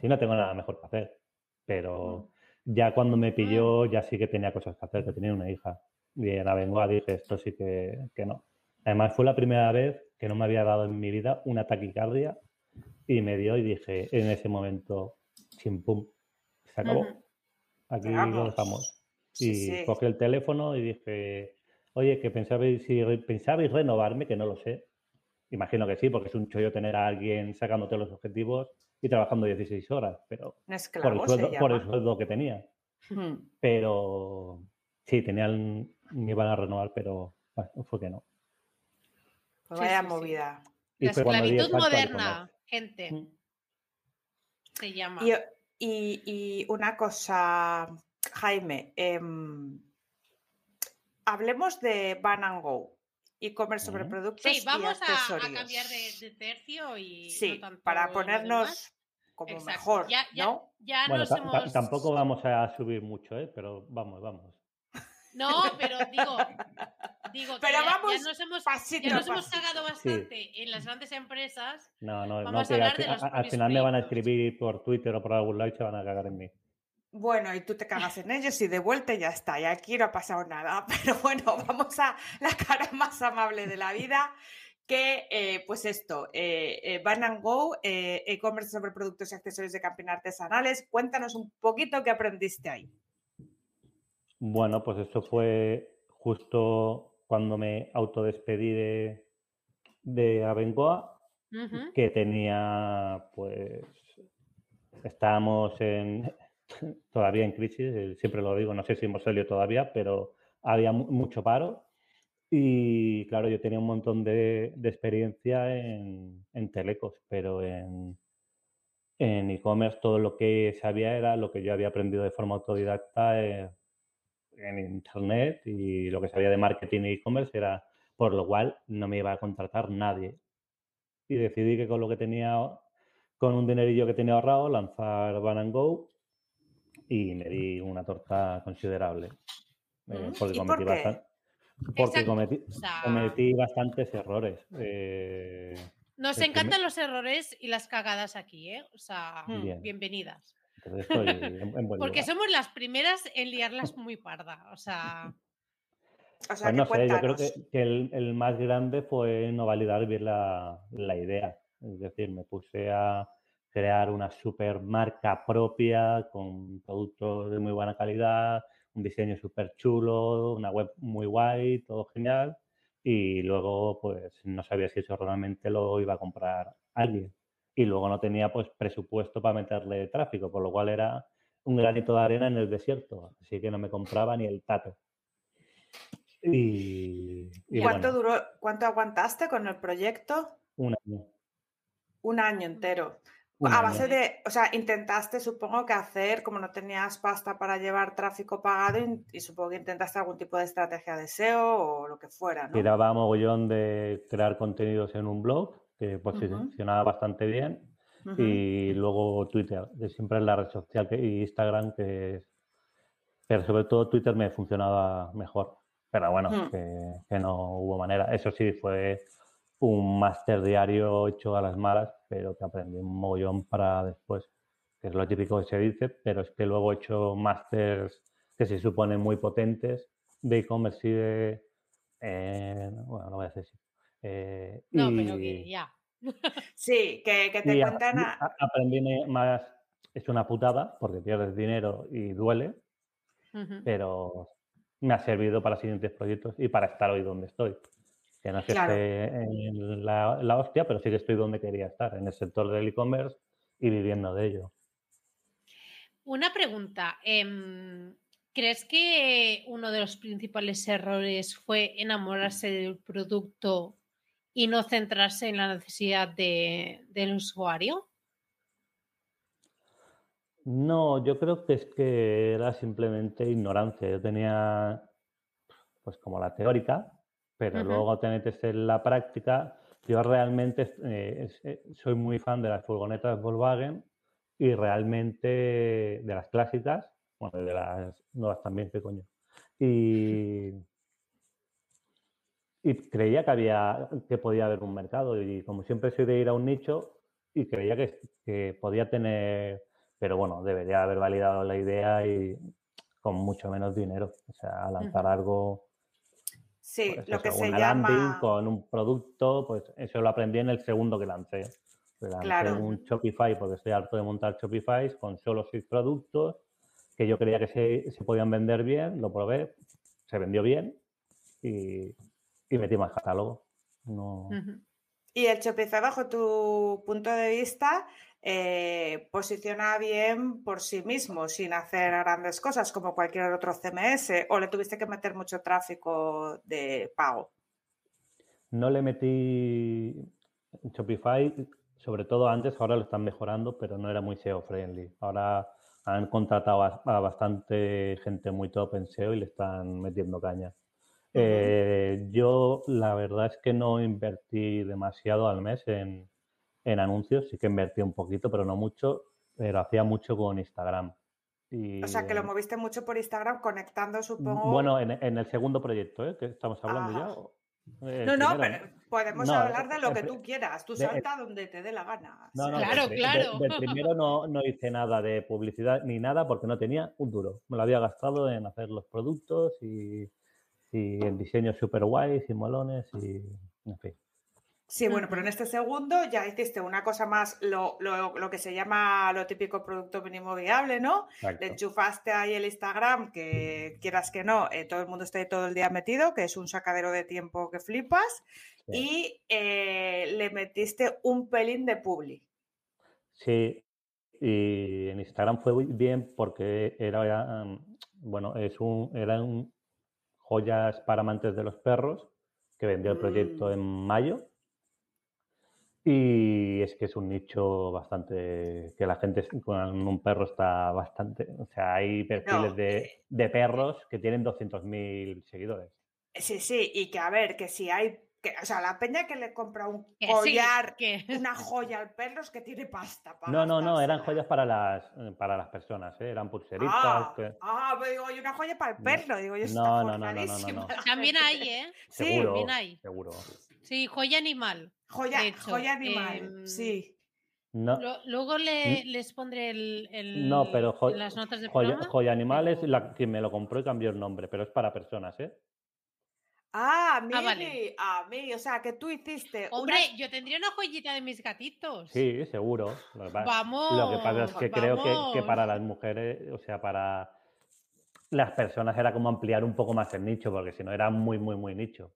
[SPEAKER 4] si no tengo nada mejor que hacer. Pero ya cuando me pilló, ya sí que tenía cosas que hacer, que tenía una hija. Y en Abengoa dije, esto sí que, que no. Además, fue la primera vez que no me había dado en mi vida una taquicardia y me dio y dije en ese momento, chimpum, se acabó. Aquí lo dejamos. Y cogí el teléfono y dije, oye, que pensabais, si pensabais renovarme, que no lo sé. Imagino que sí, porque es un chollo tener a alguien sacándote los objetivos y trabajando 16 horas, pero por, el sueldo, por el sueldo que tenía. Pero sí, tenían, me iban a renovar, pero bueno, fue que no.
[SPEAKER 3] Pues vaya movida.
[SPEAKER 2] La esclavitud moderna, gente. Se llama.
[SPEAKER 3] Y, una cosa, Jaime, em, hablemos de Ban Go e-commerce sobre productos
[SPEAKER 2] sí, vamos
[SPEAKER 3] y accesorios.
[SPEAKER 2] A, cambiar de, tercio y
[SPEAKER 3] sí, para ponernos como mejor,
[SPEAKER 2] ya,
[SPEAKER 3] ¿no?
[SPEAKER 2] Ya,
[SPEAKER 4] bueno, hemos... tampoco vamos a subir mucho, ¿eh? pero vamos, vamos.
[SPEAKER 2] No, pero digo, digo
[SPEAKER 3] pero
[SPEAKER 2] ya,
[SPEAKER 3] vamos
[SPEAKER 2] ya nos hemos, ya nos hemos cagado bastante en las grandes empresas.
[SPEAKER 4] No, no, no, que al, al final me van a escribir por Twitter o por algún lado y se van a cagar en mí.
[SPEAKER 3] Bueno, y tú te cagas en ellos y de vuelta ya está, y aquí no ha pasado nada. Pero bueno, vamos a la cara más amable de la vida, que eh, pues esto, eh, eh, Van Go, eh, e-commerce sobre productos y accesorios de camping artesanales. Cuéntanos un poquito qué aprendiste ahí.
[SPEAKER 4] Bueno, pues esto fue justo cuando me autodespedí de, de Abengoa, que tenía, pues, estábamos en, todavía en crisis, siempre lo digo, no sé si hemos salido todavía, pero había mucho paro. Y claro, yo tenía un montón de, experiencia en, telecos, pero en e-commerce todo lo que sabía era lo que yo había aprendido de forma autodidacta en, en Internet y lo que sabía de marketing e-commerce era por lo cual no me iba a contratar nadie. Y decidí que con lo que tenía, con un dinerillo que tenía ahorrado, lanzar Van Go y me di una torta considerable. Eh, porque, cometí, bastantes errores. Eh,
[SPEAKER 2] Nos encantan los errores y las cagadas aquí, ¿eh? O sea, bienvenidas. Porque somos las primeras en liarlas muy parda. O sea.
[SPEAKER 3] O pues
[SPEAKER 4] no sé, yo creo que, el, más grande fue no validar bien la, la idea. Es decir, me puse a, crear una super marca propia con productos de muy buena calidad, un diseño súper chulo, una web muy guay, todo genial. Y luego, pues, no sabía si eso realmente lo iba a comprar alguien. Y luego no tenía, pues, presupuesto para meterle tráfico, por lo cual era un granito de arena en el desierto. Así que no me compraba ni el tato. Y,
[SPEAKER 3] ¿Cuánto duró, cuánto aguantaste con el proyecto?
[SPEAKER 4] Un año.
[SPEAKER 3] Un año entero a base de, o sea, intentaste, supongo que hacer, como no tenías pasta para llevar tráfico pagado, y, supongo que intentaste algún tipo de estrategia de SEO o lo que fuera, ¿no?
[SPEAKER 4] Tiraba mogollón de crear contenidos en un blog, que posicionaba bastante bien, y luego Twitter, que siempre es la red social, que, y Instagram, que es... Pero sobre todo Twitter me funcionaba mejor. Pero bueno, que, que no hubo manera. Eso sí, fue un máster diario hecho a las malas, pero que aprendí un mogollón para después, que es lo típico que se dice, pero es que luego he hecho másters que se suponen muy potentes de e-commerce y de... Eh, bueno, no voy a decir
[SPEAKER 2] eh, no, pero que ya.
[SPEAKER 3] sí, que, que te cuentan...
[SPEAKER 4] A... Aprendí más... Es una putada porque pierdes dinero y duele, pero me ha servido para siguientes proyectos y para estar hoy donde estoy. Que no es que esté en la, hostia, pero sí que estoy donde quería estar, en el sector del e-commerce y viviendo de ello.
[SPEAKER 2] Una pregunta. Em, ¿Crees que uno de los principales errores fue enamorarse del producto y no centrarse en la necesidad del usuario?
[SPEAKER 4] No, yo creo que es que era simplemente ignorancia. Yo tenía, pues como la teórica, pero luego te metes en la práctica. Yo realmente eh, eh, soy muy fan de las furgonetas Volkswagen y realmente de las clásicas, bueno, de las nuevas también, qué coño. Y, y creía que había que podía haber un mercado. Y como siempre soy de ir a un nicho y creía que, que podía tener pero bueno debería haber validado la idea y con mucho menos dinero. O sea lanzar algo
[SPEAKER 3] Sí,
[SPEAKER 4] pues
[SPEAKER 3] lo que se
[SPEAKER 4] una landing
[SPEAKER 3] llama...
[SPEAKER 4] con un producto pues eso lo aprendí en el segundo que lancé. Lancé
[SPEAKER 3] Claro.
[SPEAKER 4] un Shopify porque estoy harto de montar Shopify con solo seis productos que yo creía que se, se podían vender bien, lo probé, se vendió bien y, y metí más catálogo. No.
[SPEAKER 3] Y el Shopify, bajo tu punto de vista, eh, posiciona bien por sí mismo, sin hacer grandes cosas como cualquier otro CMS, o le tuviste que meter mucho tráfico de pago.
[SPEAKER 4] no le metí Shopify, sobre todo antes, ahora lo están mejorando, pero no era muy SEO friendly. Ahora han contratado a, a bastante gente muy top en SEO y le están metiendo caña. Eh, yo la verdad es que no invertí demasiado al mes en, en anuncios, sí que invertí un poquito, pero no mucho, pero hacía mucho con Instagram. Y,
[SPEAKER 3] O sea, que lo
[SPEAKER 4] eh,
[SPEAKER 3] moviste mucho por Instagram conectando, supongo.
[SPEAKER 4] Bueno, en, en el segundo proyecto, ¿eh? que estamos hablando ya.
[SPEAKER 3] Ajá.
[SPEAKER 4] el
[SPEAKER 3] no, no,
[SPEAKER 4] primero,
[SPEAKER 3] pero podemos
[SPEAKER 4] No,
[SPEAKER 3] hablar de lo
[SPEAKER 4] el
[SPEAKER 3] que tú quieras. Tú
[SPEAKER 4] de-
[SPEAKER 3] salta donde te dé la gana.
[SPEAKER 4] No, no,
[SPEAKER 2] Claro,
[SPEAKER 4] de-
[SPEAKER 2] claro.
[SPEAKER 4] del primero no, no hice nada de publicidad ni nada porque no tenía un duro. Me lo había gastado en hacer los productos y, y en diseños super guays y molones y en fin.
[SPEAKER 3] Sí, bueno, pero en este segundo ya hiciste una cosa más, lo, lo- lo que se llama lo típico producto mínimo viable, ¿no? Le
[SPEAKER 4] Exacto.
[SPEAKER 3] enchufaste ahí el Instagram, que quieras que no, eh, todo el mundo está ahí todo el día metido, que es un sacadero de tiempo que flipas,
[SPEAKER 4] Sí.
[SPEAKER 3] y eh, le metiste un pelín de publi.
[SPEAKER 4] Sí, y en Instagram fue muy bien porque era, um, bueno, es un, eran joyas para amantes de los perros que vendió el proyecto
[SPEAKER 3] Mm.
[SPEAKER 4] en mayo. Y es que es un nicho bastante, que la gente con un perro está bastante, o sea, hay perfiles
[SPEAKER 3] No,
[SPEAKER 4] de, de perros que tienen 200.000 seguidores.
[SPEAKER 3] Sí, sí, y que a ver, que si hay, que, o sea, la peña que le compra un
[SPEAKER 2] Que sí,
[SPEAKER 3] collar,
[SPEAKER 2] que-
[SPEAKER 3] una joya al perro es que tiene pasta para
[SPEAKER 4] No, no, no, eran joyas para las, eh, para las personas, ¿eh? eran pulseritas.
[SPEAKER 3] Ah,
[SPEAKER 4] que-
[SPEAKER 3] ah, pero digo, y una joya para el
[SPEAKER 4] No.
[SPEAKER 3] perro, digo, yo está
[SPEAKER 4] No, no, no,
[SPEAKER 2] También hay, ¿eh?
[SPEAKER 3] Sí,
[SPEAKER 4] seguro,
[SPEAKER 2] bien hay.
[SPEAKER 4] seguro.
[SPEAKER 2] Sí, joya animal.
[SPEAKER 3] Joya, joya animal,
[SPEAKER 2] em,
[SPEAKER 3] sí.
[SPEAKER 4] No,
[SPEAKER 2] Lo- luego le- les pondré el, el-
[SPEAKER 4] no, pero jo-
[SPEAKER 2] las notas de
[SPEAKER 4] joya, joya animal es la que me lo compró y cambió el nombre, pero es para personas, ¿eh?
[SPEAKER 3] Ah, a mí,
[SPEAKER 2] Ah, vale.
[SPEAKER 3] a mí, o sea, que tú hiciste
[SPEAKER 2] Hombre, yo tendría una joyita de mis gatitos.
[SPEAKER 4] Sí, seguro. Lo que, pa-
[SPEAKER 2] Vamos.
[SPEAKER 4] lo que pasa es que creo que, para las mujeres, o sea, para las personas era como ampliar un poco más el nicho, porque si no era muy, muy, muy nicho.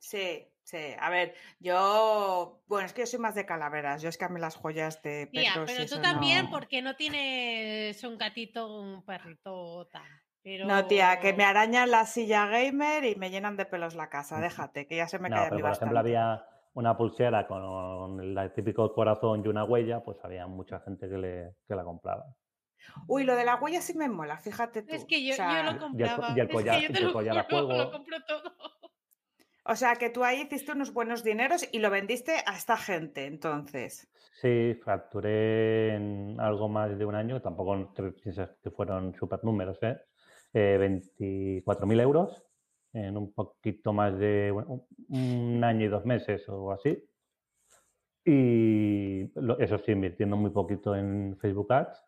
[SPEAKER 3] Sí, sí. A ver, yo. Bueno, es que yo soy más de calaveras. Yo es que a mí las joyas de
[SPEAKER 2] Tía,
[SPEAKER 3] perros. y
[SPEAKER 2] pero tú
[SPEAKER 3] eso
[SPEAKER 2] también,
[SPEAKER 3] no-
[SPEAKER 2] porque no tienes un gatito, un perrito tal. Pero...
[SPEAKER 3] No, tía, que me arañan la silla gamer y me llenan de pelos la casa. Déjate, que ya se me
[SPEAKER 4] No,
[SPEAKER 3] cae a
[SPEAKER 4] pero por
[SPEAKER 3] bastante.
[SPEAKER 4] ejemplo había una pulsera con el típico corazón y una huella, pues había mucha gente que, le, que la compraba.
[SPEAKER 3] Uy, lo de la huella sí me mola, fíjate tú.
[SPEAKER 2] Es que yo,
[SPEAKER 3] o, sea,
[SPEAKER 2] yo lo
[SPEAKER 4] co-
[SPEAKER 2] compraba.
[SPEAKER 4] y el
[SPEAKER 2] es
[SPEAKER 4] collar-
[SPEAKER 2] que yo
[SPEAKER 4] y
[SPEAKER 2] te
[SPEAKER 4] el
[SPEAKER 2] lo
[SPEAKER 4] collar a
[SPEAKER 2] lo
[SPEAKER 4] fuego.
[SPEAKER 2] compro todo.
[SPEAKER 3] o sea, que tú ahí hiciste unos buenos dineros y lo vendiste a esta gente, entonces.
[SPEAKER 4] Sí, facturé en algo más de un año, tampoco te piensas que fueron super números, ¿eh? Eh, 24.000 euros en un poquito más de bueno, un año y dos meses o así. Y eso sí, invirtiendo muy poquito en Facebook Ads.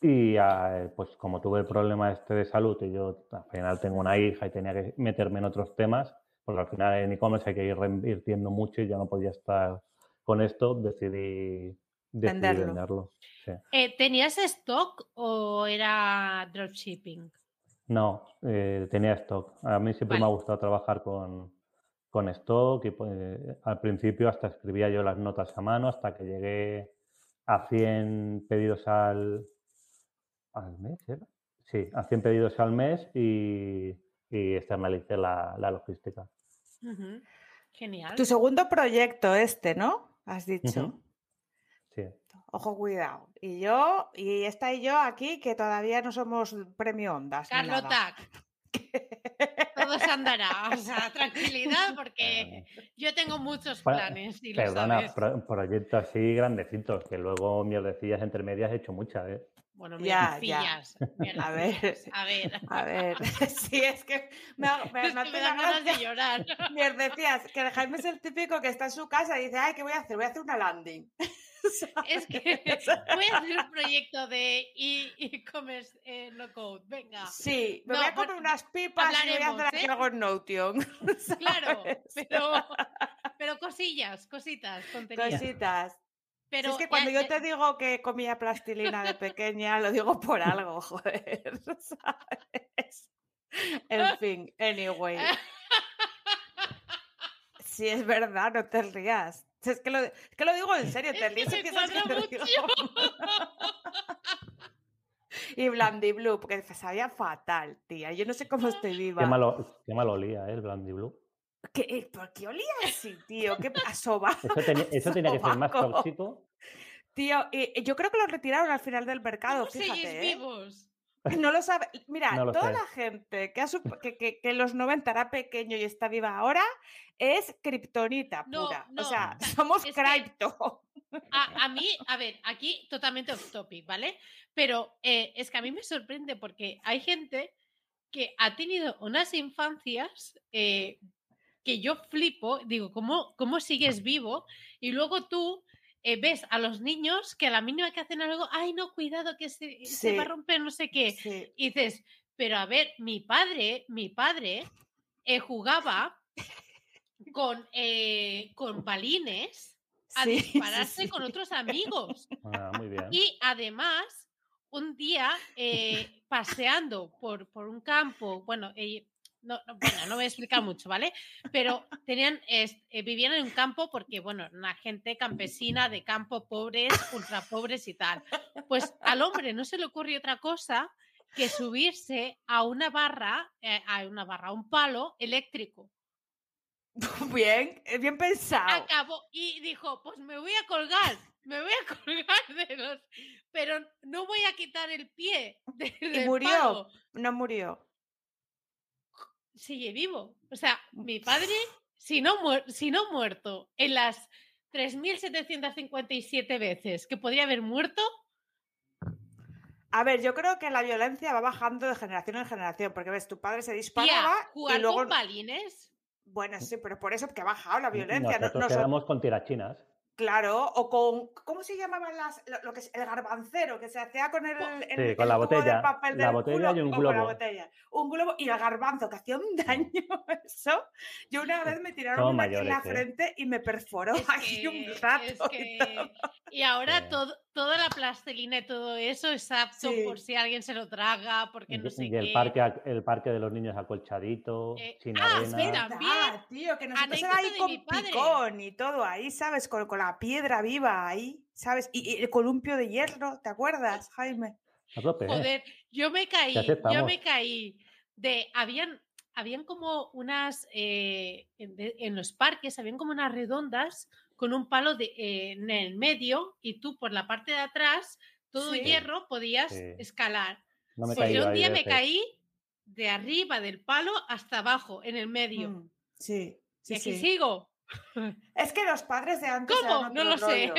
[SPEAKER 4] Y ah, pues como tuve el problema este de salud y yo al final tengo una hija y tenía que meterme en otros temas, porque al final en e-commerce hay que ir reinvirtiendo mucho y ya no podía estar con esto, decidí, decidí
[SPEAKER 3] Venderlo.
[SPEAKER 4] venderlo. Sí.
[SPEAKER 2] Eh, ¿Tenías stock o era dropshipping?
[SPEAKER 4] No, eh, tenía stock. A mí siempre me ha gustado trabajar con, con stock y pues, al principio hasta escribía yo las notas a mano hasta que llegué a 100 pedidos al, al mes, ¿era? Sí, a 100 pedidos al mes y, y externalicé la, la logística.
[SPEAKER 2] Genial.
[SPEAKER 3] Tu segundo proyecto este, ¿no? Has dicho.
[SPEAKER 4] Sí.
[SPEAKER 3] Ojo, cuidado. Y yo, y esta y yo aquí, que todavía no somos premio ondas.
[SPEAKER 2] Carlota, todo se andará. O sea, tranquilidad, porque yo tengo muchos planes y lo
[SPEAKER 4] Perdona,
[SPEAKER 2] sabes.
[SPEAKER 4] pro- proyectos así grandecitos, que luego mierdecillas entre medias he hecho muchas, ¿eh?
[SPEAKER 2] Bueno,
[SPEAKER 3] Ya, ya. A ver,
[SPEAKER 2] A ver.
[SPEAKER 3] A ver, sí, es que me, me,
[SPEAKER 2] Es
[SPEAKER 3] me
[SPEAKER 2] que me ganas de llorar.
[SPEAKER 3] Mierdecías, que el Jaime es el típico que está en su casa y dice, ay, ¿qué voy a hacer? Voy a hacer una landing.
[SPEAKER 2] Es que voy a hacer un proyecto de e- e-commerce eh, no code. Venga.
[SPEAKER 3] Sí, me
[SPEAKER 2] No,
[SPEAKER 3] voy a comer
[SPEAKER 2] bueno,
[SPEAKER 3] unas pipas y voy a hacer aquí
[SPEAKER 2] ¿eh?
[SPEAKER 3] algo en Notion.
[SPEAKER 2] Claro, pero, pero cosillas, cositas, tonterías.
[SPEAKER 3] Cositas. Si es que cuando yo te digo que comía plastilina de pequeña, lo digo por algo, joder, ¿sabes? En fin, anyway. Si es verdad, no te rías. Si Es que lo, es que lo digo en serio, te
[SPEAKER 2] Es que
[SPEAKER 3] ríes y
[SPEAKER 2] me
[SPEAKER 3] piensas que te digo. Y Blandy Blue, porque sabía fatal, tía. Yo no sé cómo estoy viva.
[SPEAKER 4] Qué malo, qué malo olía, ¿eh? El Brandy Blue.
[SPEAKER 3] ¿Qué- eh, ¿Por qué olía así, tío? ¿Qué pasó?
[SPEAKER 4] Eso, tenía- eso tenía que ser más tóxico.
[SPEAKER 3] Tío, y- y yo creo que lo retiraron al final del mercado,
[SPEAKER 2] ¿Cómo seguís
[SPEAKER 3] fíjate. ¿eh?
[SPEAKER 2] vivos?
[SPEAKER 3] No lo sabe. Mira,
[SPEAKER 4] No lo
[SPEAKER 3] toda
[SPEAKER 4] sé.
[SPEAKER 3] la gente que, ha sup- que, que- que en los 90 era pequeño y está viva ahora es kriptonita pura.
[SPEAKER 2] no,
[SPEAKER 3] o sea, somos cripto.
[SPEAKER 2] A, a mí, a ver, aquí totalmente off topic, ¿vale? Pero eh, es que a mí me sorprende porque hay gente que ha tenido unas infancias eh, que yo flipo, digo, ¿cómo, ¿cómo sigues vivo? Y luego tú eh, ves a los niños que a la mínima que hacen algo, ay, no, cuidado, que se, se va a romper no sé qué.
[SPEAKER 3] Sí.
[SPEAKER 2] Y dices, pero a ver, mi padre, mi padre eh, jugaba con, eh, con balines a
[SPEAKER 3] sí,
[SPEAKER 2] dispararse con otros amigos.
[SPEAKER 4] Ah, muy bien.
[SPEAKER 2] Y además, un día paseando por, por un campo, bueno, no, no, bueno, no voy a explicar mucho, ¿vale? Pero tenían, es- eh, vivían en un campo porque, bueno, una gente campesina de campo, pobres, ultra pobres y tal. Pues al hombre no se le ocurrió otra cosa que subirse a una barra, eh, a una barra, a un palo eléctrico.
[SPEAKER 3] Bien, eh, bien pensado.
[SPEAKER 2] acabó y dijo, pues me voy a colgar, me voy a colgar de los... Pero no voy a quitar el pie de,
[SPEAKER 3] Y murió.
[SPEAKER 2] palo".
[SPEAKER 3] No murió.
[SPEAKER 2] Sigue vivo. O sea, mi padre, si no, muer- si no muerto en las 3.757 veces que podría haber muerto,
[SPEAKER 3] A ver, yo creo que la violencia va bajando de generación en generación, porque ves, tu padre se
[SPEAKER 2] tía,
[SPEAKER 3] disparaba
[SPEAKER 2] jugar
[SPEAKER 3] y luego...
[SPEAKER 2] con balines.
[SPEAKER 3] Bueno, sí, pero por eso que ha bajado la violencia. no-
[SPEAKER 4] Nosotros
[SPEAKER 3] nosotros-
[SPEAKER 4] quedamos con tirachinas.
[SPEAKER 3] Claro, o con, ¿cómo se llamaban las, lo, lo que es el garbancero que se hacía con el, el-
[SPEAKER 4] Sí, con
[SPEAKER 3] el
[SPEAKER 4] la
[SPEAKER 3] tubo de
[SPEAKER 4] botella,
[SPEAKER 3] papel
[SPEAKER 4] la
[SPEAKER 3] del
[SPEAKER 4] botella
[SPEAKER 3] culo
[SPEAKER 4] y un
[SPEAKER 3] o con la
[SPEAKER 4] globo.
[SPEAKER 3] botella. Un globo y el garbanzo que hacía un daño eso. Yo una vez me tiraron
[SPEAKER 4] Somos
[SPEAKER 3] una aquí en la
[SPEAKER 4] ¿eh?
[SPEAKER 3] frente y me perforó
[SPEAKER 2] Es
[SPEAKER 3] aquí
[SPEAKER 2] que-
[SPEAKER 3] un
[SPEAKER 2] es
[SPEAKER 3] rato. y
[SPEAKER 2] que-
[SPEAKER 3] todo.
[SPEAKER 2] Y ahora
[SPEAKER 4] Sí.
[SPEAKER 2] todo, toda la plastilina y todo eso es apto
[SPEAKER 3] Sí.
[SPEAKER 2] por si alguien se lo traga, porque no
[SPEAKER 4] Y,
[SPEAKER 2] sé
[SPEAKER 4] y el
[SPEAKER 2] qué.
[SPEAKER 4] parque, ac- el parque de los niños acolchadito,
[SPEAKER 2] Eh,
[SPEAKER 4] sin
[SPEAKER 2] ah,
[SPEAKER 4] arena.
[SPEAKER 2] espera. También,
[SPEAKER 3] Ah, tío, que nosotros era ahí con picón y todo ahí, ¿sabes? Con, con la piedra viva ahí, ¿sabes? Y, y el columpio de hierro, ¿te acuerdas, Jaime?
[SPEAKER 4] A tope, ¿eh?
[SPEAKER 2] Joder, yo me caí, yo me caí de, habían, habían como unas, eh, en, de- en los parques, habían como unas redondas con un palo de, eh, en el medio y tú por la parte de atrás, todo
[SPEAKER 3] Sí.
[SPEAKER 2] hierro, podías
[SPEAKER 4] Sí.
[SPEAKER 2] escalar.
[SPEAKER 4] No me
[SPEAKER 2] Pues yo un día me caí de arriba del palo hasta abajo, en el medio.
[SPEAKER 3] Mm, Sí,
[SPEAKER 2] y
[SPEAKER 3] sí,
[SPEAKER 2] aquí
[SPEAKER 3] sí.
[SPEAKER 2] sigo.
[SPEAKER 3] Es que los padres de antes
[SPEAKER 2] ¿Cómo? No lo sé.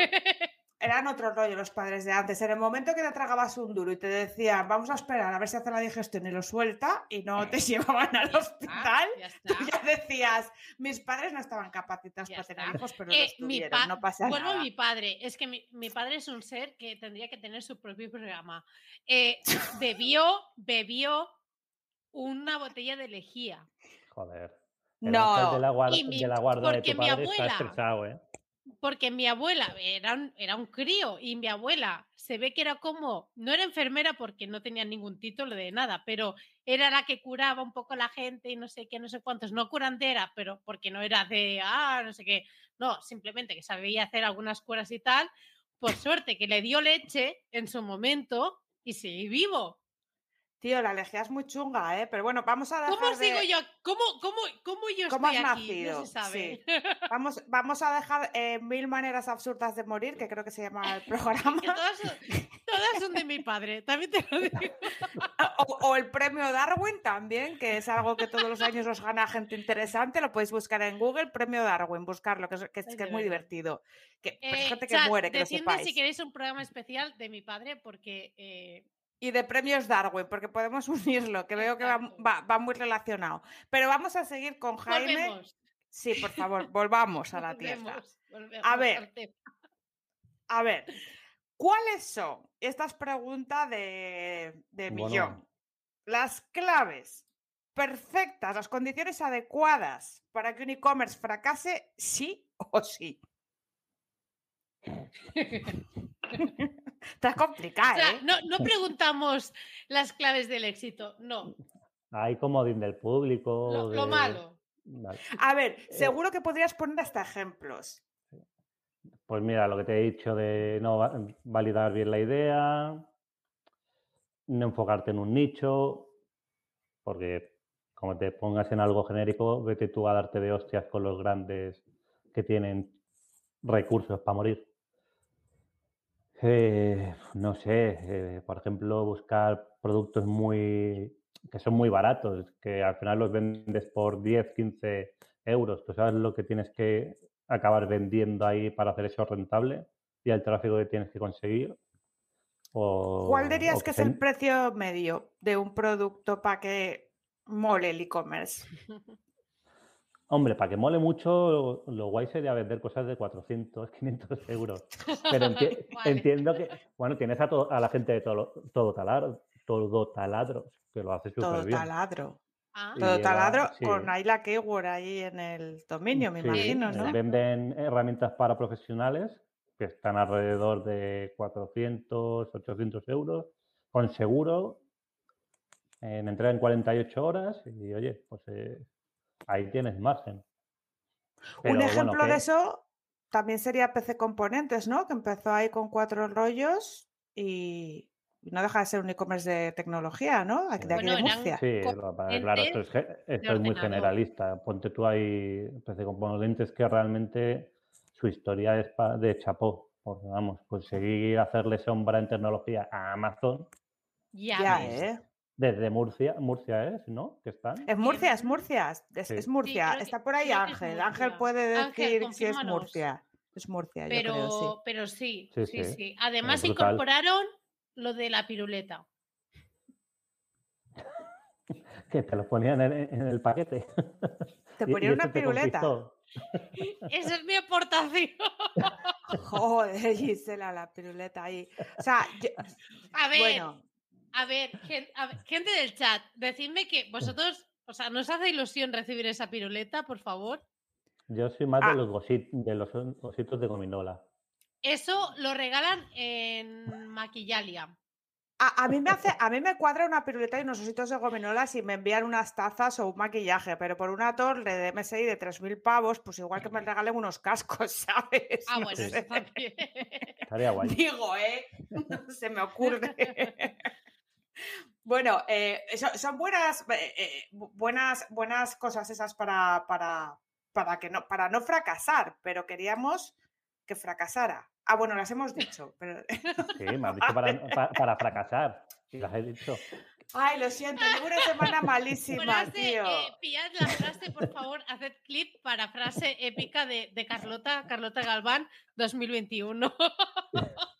[SPEAKER 3] Eran otro rollo los padres de antes. En el momento que te tragabas un duro y te decían, vamos a esperar a ver si hace la digestión y lo suelta, y no te llevaban al
[SPEAKER 2] Ya
[SPEAKER 3] hospital,
[SPEAKER 2] está, ya
[SPEAKER 3] tú ya decías, mis padres no estaban capacitados
[SPEAKER 2] Ya
[SPEAKER 3] para tener hijos, pero
[SPEAKER 2] Eh,
[SPEAKER 3] los
[SPEAKER 2] mi
[SPEAKER 3] tuvieron, no pasa
[SPEAKER 2] Vuelvo a
[SPEAKER 3] nada.
[SPEAKER 2] mi padre. Es que mi, mi padre es un ser que tendría que tener su propio programa. Eh, bebió, bebió una botella de lejía.
[SPEAKER 4] Joder. El
[SPEAKER 3] No.
[SPEAKER 4] de la,
[SPEAKER 2] mi-
[SPEAKER 4] de la guarda de
[SPEAKER 2] porque
[SPEAKER 4] tu
[SPEAKER 2] mi
[SPEAKER 4] está
[SPEAKER 2] abuela-
[SPEAKER 4] estresado, ¿eh?
[SPEAKER 2] Porque mi abuela era un, era un crío y mi abuela se ve que era como, no era enfermera porque no tenía ningún título de nada, pero era la que curaba un poco a la gente y no sé qué, no sé cuántos, no curandera, pero porque no era de, ah, no sé qué, no, simplemente que sabía hacer algunas curas y tal. Por suerte que le dio leche en su momento y sigue vivo.
[SPEAKER 3] Tío, la alergia es muy chunga, ¿eh? Pero bueno, vamos a dejar
[SPEAKER 2] ¿Cómo
[SPEAKER 3] de-
[SPEAKER 2] sigo yo? ¿Cómo, cómo, cómo yo
[SPEAKER 3] ¿Cómo
[SPEAKER 2] estoy
[SPEAKER 3] has
[SPEAKER 2] aquí? No
[SPEAKER 3] nacido?
[SPEAKER 2] se sabe.
[SPEAKER 3] Sí. Vamos, vamos a dejar eh, Mil Maneras Absurdas de Morir, que creo que se llama el programa.
[SPEAKER 2] Todas, son, todas son de mi padre, también te lo digo.
[SPEAKER 3] O, o el premio Darwin también, que es algo que todos los años os gana gente interesante. Lo podéis buscar en Google, premio Darwin, buscarlo, que es, que es- que
[SPEAKER 2] de
[SPEAKER 3] es muy divertido. Que, pues,
[SPEAKER 2] Eh,
[SPEAKER 3] gente que
[SPEAKER 2] chat,
[SPEAKER 3] muere, que lo sepáis.
[SPEAKER 2] si queréis un programa especial de mi padre, porque eh,
[SPEAKER 3] Y de premios Darwin, porque podemos unirlo, que veo que va, va- va muy relacionado. Pero vamos a seguir con Jaime.
[SPEAKER 2] volvemos.
[SPEAKER 3] Sí, por favor, volvamos a la tierra.
[SPEAKER 2] volvemos, volvemos
[SPEAKER 3] A ver. A ver, ¿cuáles son? Esta es pregunta de, de
[SPEAKER 4] Bueno.
[SPEAKER 3] millón. Las claves perfectas, las condiciones adecuadas para que un e-commerce fracase, sí o sí. Está
[SPEAKER 2] O
[SPEAKER 3] complicada,
[SPEAKER 2] sea,
[SPEAKER 3] ¿eh?
[SPEAKER 2] no, no preguntamos las claves del éxito, no.
[SPEAKER 4] Hay comodín del público.
[SPEAKER 2] Lo, malo.
[SPEAKER 4] Vale.
[SPEAKER 3] A ver, seguro que podrías poner hasta ejemplos.
[SPEAKER 4] Pues mira, lo que te he dicho de no va- validar bien la idea, no enfocarte en un nicho, porque como te pongas en algo genérico, vete tú a darte de hostias con los grandes que tienen recursos para morir. Eh, no sé, eh, por ejemplo, buscar productos muy que son muy baratos, que al final los vendes por 10, 15 euros. ¿Tú sabes lo que tienes que acabar vendiendo ahí para hacer eso rentable y el tráfico que tienes que conseguir? O,
[SPEAKER 3] ¿Cuál
[SPEAKER 4] o
[SPEAKER 3] dirías que es el precio medio de un producto para que mole el e-commerce?
[SPEAKER 4] Hombre, para que mole mucho, lo, lo guay sería vender cosas de 400, 500 euros. Pero enti-
[SPEAKER 2] Vale.
[SPEAKER 4] entiendo que, bueno, tienes a, to- a la gente de todo, todo, talar, todo taladros, que lo hace súper
[SPEAKER 3] Todo
[SPEAKER 4] bien.
[SPEAKER 3] taladro.
[SPEAKER 2] Ah,
[SPEAKER 3] Todo
[SPEAKER 4] lleva-
[SPEAKER 3] taladro
[SPEAKER 4] sí.
[SPEAKER 3] con Ayla Keyword ahí en el dominio, me
[SPEAKER 4] Sí,
[SPEAKER 3] imagino,
[SPEAKER 4] eh,
[SPEAKER 3] ¿no?
[SPEAKER 4] Venden herramientas para profesionales que están alrededor de 400, 800 euros, con seguro, en entrega en 48 horas y oye, pues eh, ahí tienes margen.
[SPEAKER 3] Un
[SPEAKER 4] bueno,
[SPEAKER 3] ejemplo
[SPEAKER 4] que-
[SPEAKER 3] de eso también sería PC Componentes, ¿no? Que empezó ahí con cuatro rollos y no deja de ser un e-commerce de tecnología, ¿no? De aquí
[SPEAKER 2] Bueno,
[SPEAKER 3] de
[SPEAKER 2] eran
[SPEAKER 3] Murcia.
[SPEAKER 4] Sí, claro, esto es, esto es muy generalista. Ponte tú ahí, PC Componentes, que realmente su historia es pa- de chapó. Porque vamos, conseguir hacerle sombra en tecnología a Amazon
[SPEAKER 2] ya,
[SPEAKER 3] Ya. ¿eh?
[SPEAKER 4] Desde Murcia, Murcia es, ¿no? Que están.
[SPEAKER 3] Es Murcia, es Murcia. Es,
[SPEAKER 4] Sí.
[SPEAKER 3] es Murcia. Está por ahí Ángel. Ángel puede
[SPEAKER 2] Ángel,
[SPEAKER 3] decir si es. Murcia. Es Murcia, yo
[SPEAKER 2] Pero,
[SPEAKER 3] creo, sí.
[SPEAKER 2] pero sí,
[SPEAKER 4] Sí,
[SPEAKER 2] sí, sí.
[SPEAKER 4] sí.
[SPEAKER 2] Además incorporaron lo de la piruleta.
[SPEAKER 4] Que te lo ponían en, en el paquete.
[SPEAKER 3] Te ponían una piruleta.
[SPEAKER 2] Esa es mi aportación.
[SPEAKER 3] Joder, Gisela, la piruleta ahí. O sea, yo-
[SPEAKER 2] A ver,
[SPEAKER 3] bueno,
[SPEAKER 2] a ver, gen- a ver, gente del chat, decidme que vosotros, o sea, ¿nos hace ilusión recibir esa piruleta, por favor?
[SPEAKER 4] Yo soy más
[SPEAKER 3] Ah.
[SPEAKER 4] de los gosit- de los ositos de gominola.
[SPEAKER 2] Eso lo regalan en Maquillalia.
[SPEAKER 3] a, a mí me hace, a mí me cuadra una piruleta y unos ositos de gominola si me envían unas tazas o un maquillaje, pero por una torre de MSI de 3.000 pavos, pues igual que me regalen unos cascos, ¿sabes?
[SPEAKER 2] Ah,
[SPEAKER 3] No
[SPEAKER 2] bueno,
[SPEAKER 3] sé.
[SPEAKER 2] eso también.
[SPEAKER 4] Estaría guay.
[SPEAKER 3] Digo, ¿eh? No se me ocurre. Bueno, eh, so- son buenas, eh, eh, bu- buenas, buenas cosas esas para, para, para, que no, para no fracasar, pero queríamos que fracasara. Ah, bueno, las hemos dicho. Pero...
[SPEAKER 4] Sí, me has dicho para, pa- para fracasar. Y las he dicho.
[SPEAKER 3] Ay, lo siento, llevo una semana malísima,
[SPEAKER 2] Frase,
[SPEAKER 3] tío.
[SPEAKER 2] eh, pillad la frase, por favor, haced clip para frase épica de, de Carlota, Carlota Galván 2021.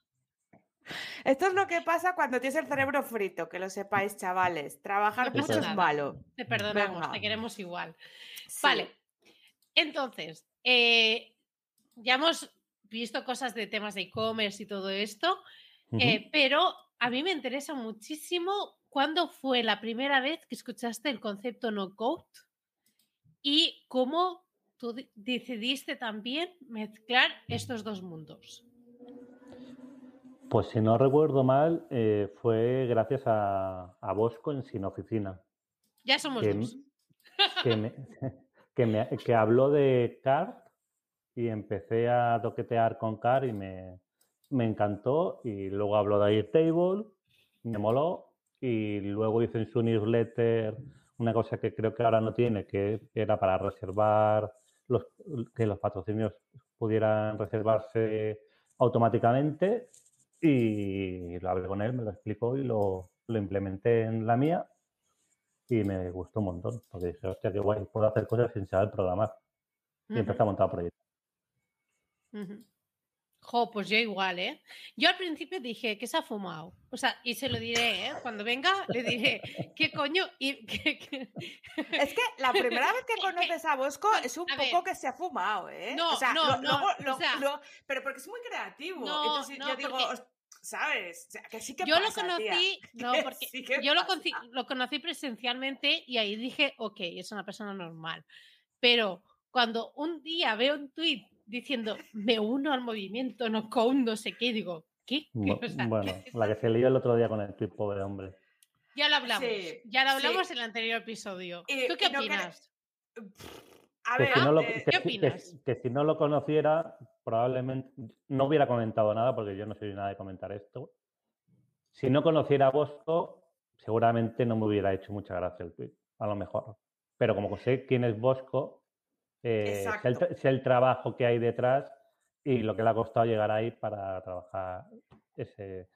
[SPEAKER 3] Esto es lo que pasa cuando tienes el cerebro frito, que lo sepáis, chavales. Trabajar
[SPEAKER 2] No
[SPEAKER 3] mucho es malo.
[SPEAKER 2] Te perdonamos,
[SPEAKER 3] Venga.
[SPEAKER 2] te queremos igual.
[SPEAKER 3] Sí.
[SPEAKER 2] Vale. Entonces, eh, ya hemos visto cosas de temas de e-commerce y todo esto, eh, pero a mí me interesa muchísimo cuándo fue la primera vez que escuchaste el concepto no code y cómo tú di- decidiste también mezclar estos dos mundos.
[SPEAKER 4] Pues si no recuerdo mal, eh, fue gracias a, a Bosco en Sin Oficina,
[SPEAKER 2] Ya somos
[SPEAKER 4] que,
[SPEAKER 2] dos.
[SPEAKER 4] que, me, que, me- que habló de CAR y empecé a toquetear con CAR y me, me encantó. Y luego habló de Airtable, me moló y luego hice en su newsletter una cosa que creo que ahora no tiene, que era para reservar los, que los patrocinios pudieran reservarse automáticamente y lo hablé con él, me lo explicó y lo, lo implementé en la mía y me gustó un montón, porque dije, hostia, qué guay, puedo hacer cosas sin saber programar. Y empecé a montar proyectos.
[SPEAKER 2] Jo, pues yo igual, ¿eh? Yo al principio dije que se ha fumado. O sea, y se lo diré, ¿eh? Cuando venga, le diré, ¿qué coño? Y,
[SPEAKER 3] Es que la primera vez que conoces a Bosco es un
[SPEAKER 2] a
[SPEAKER 3] poco
[SPEAKER 2] ver.
[SPEAKER 3] que se ha fumado, ¿eh?
[SPEAKER 2] No,
[SPEAKER 3] o sea,
[SPEAKER 2] no,
[SPEAKER 3] lo-
[SPEAKER 2] no,
[SPEAKER 3] luego-
[SPEAKER 2] o
[SPEAKER 3] lo-
[SPEAKER 2] sea-
[SPEAKER 3] lo- pero porque es muy creativo.
[SPEAKER 2] No,
[SPEAKER 3] Entonces
[SPEAKER 2] no,
[SPEAKER 3] yo digo,
[SPEAKER 2] porque-
[SPEAKER 3] "Os- ¿sabes? O sea, que sí que
[SPEAKER 2] yo lo
[SPEAKER 3] tía.
[SPEAKER 2] conocí, no,
[SPEAKER 3] Que
[SPEAKER 2] porque
[SPEAKER 3] sí
[SPEAKER 2] yo lo, conci- lo conocí presencialmente y ahí dije, ok, es una persona normal. Pero cuando un día veo un tuit diciendo, me uno al movimiento, no con no sé qué, digo, ¿qué? O sea,
[SPEAKER 4] Bueno,
[SPEAKER 2] ¿qué
[SPEAKER 4] la que se lió el otro día con el tuit, pobre hombre.
[SPEAKER 2] Ya lo hablamos,
[SPEAKER 3] Sí,
[SPEAKER 2] ya lo
[SPEAKER 3] sí.
[SPEAKER 2] hablamos en el anterior episodio. ¿Tú qué
[SPEAKER 3] no
[SPEAKER 2] opinas?
[SPEAKER 3] A
[SPEAKER 4] Que
[SPEAKER 3] ver,
[SPEAKER 4] si, no lo, que,
[SPEAKER 2] ¿qué
[SPEAKER 4] si- que-
[SPEAKER 2] opinas?
[SPEAKER 4] que si no lo conociera, probablemente no hubiera comentado nada, porque yo no soy nada de comentar esto. Si no conociera a Bosco, seguramente no me hubiera hecho mucha gracia el tweet, a lo mejor. Pero como sé quién es Bosco, eh, sé, el, sé trabajo que hay detrás y lo que le ha costado llegar ahí para trabajar ese.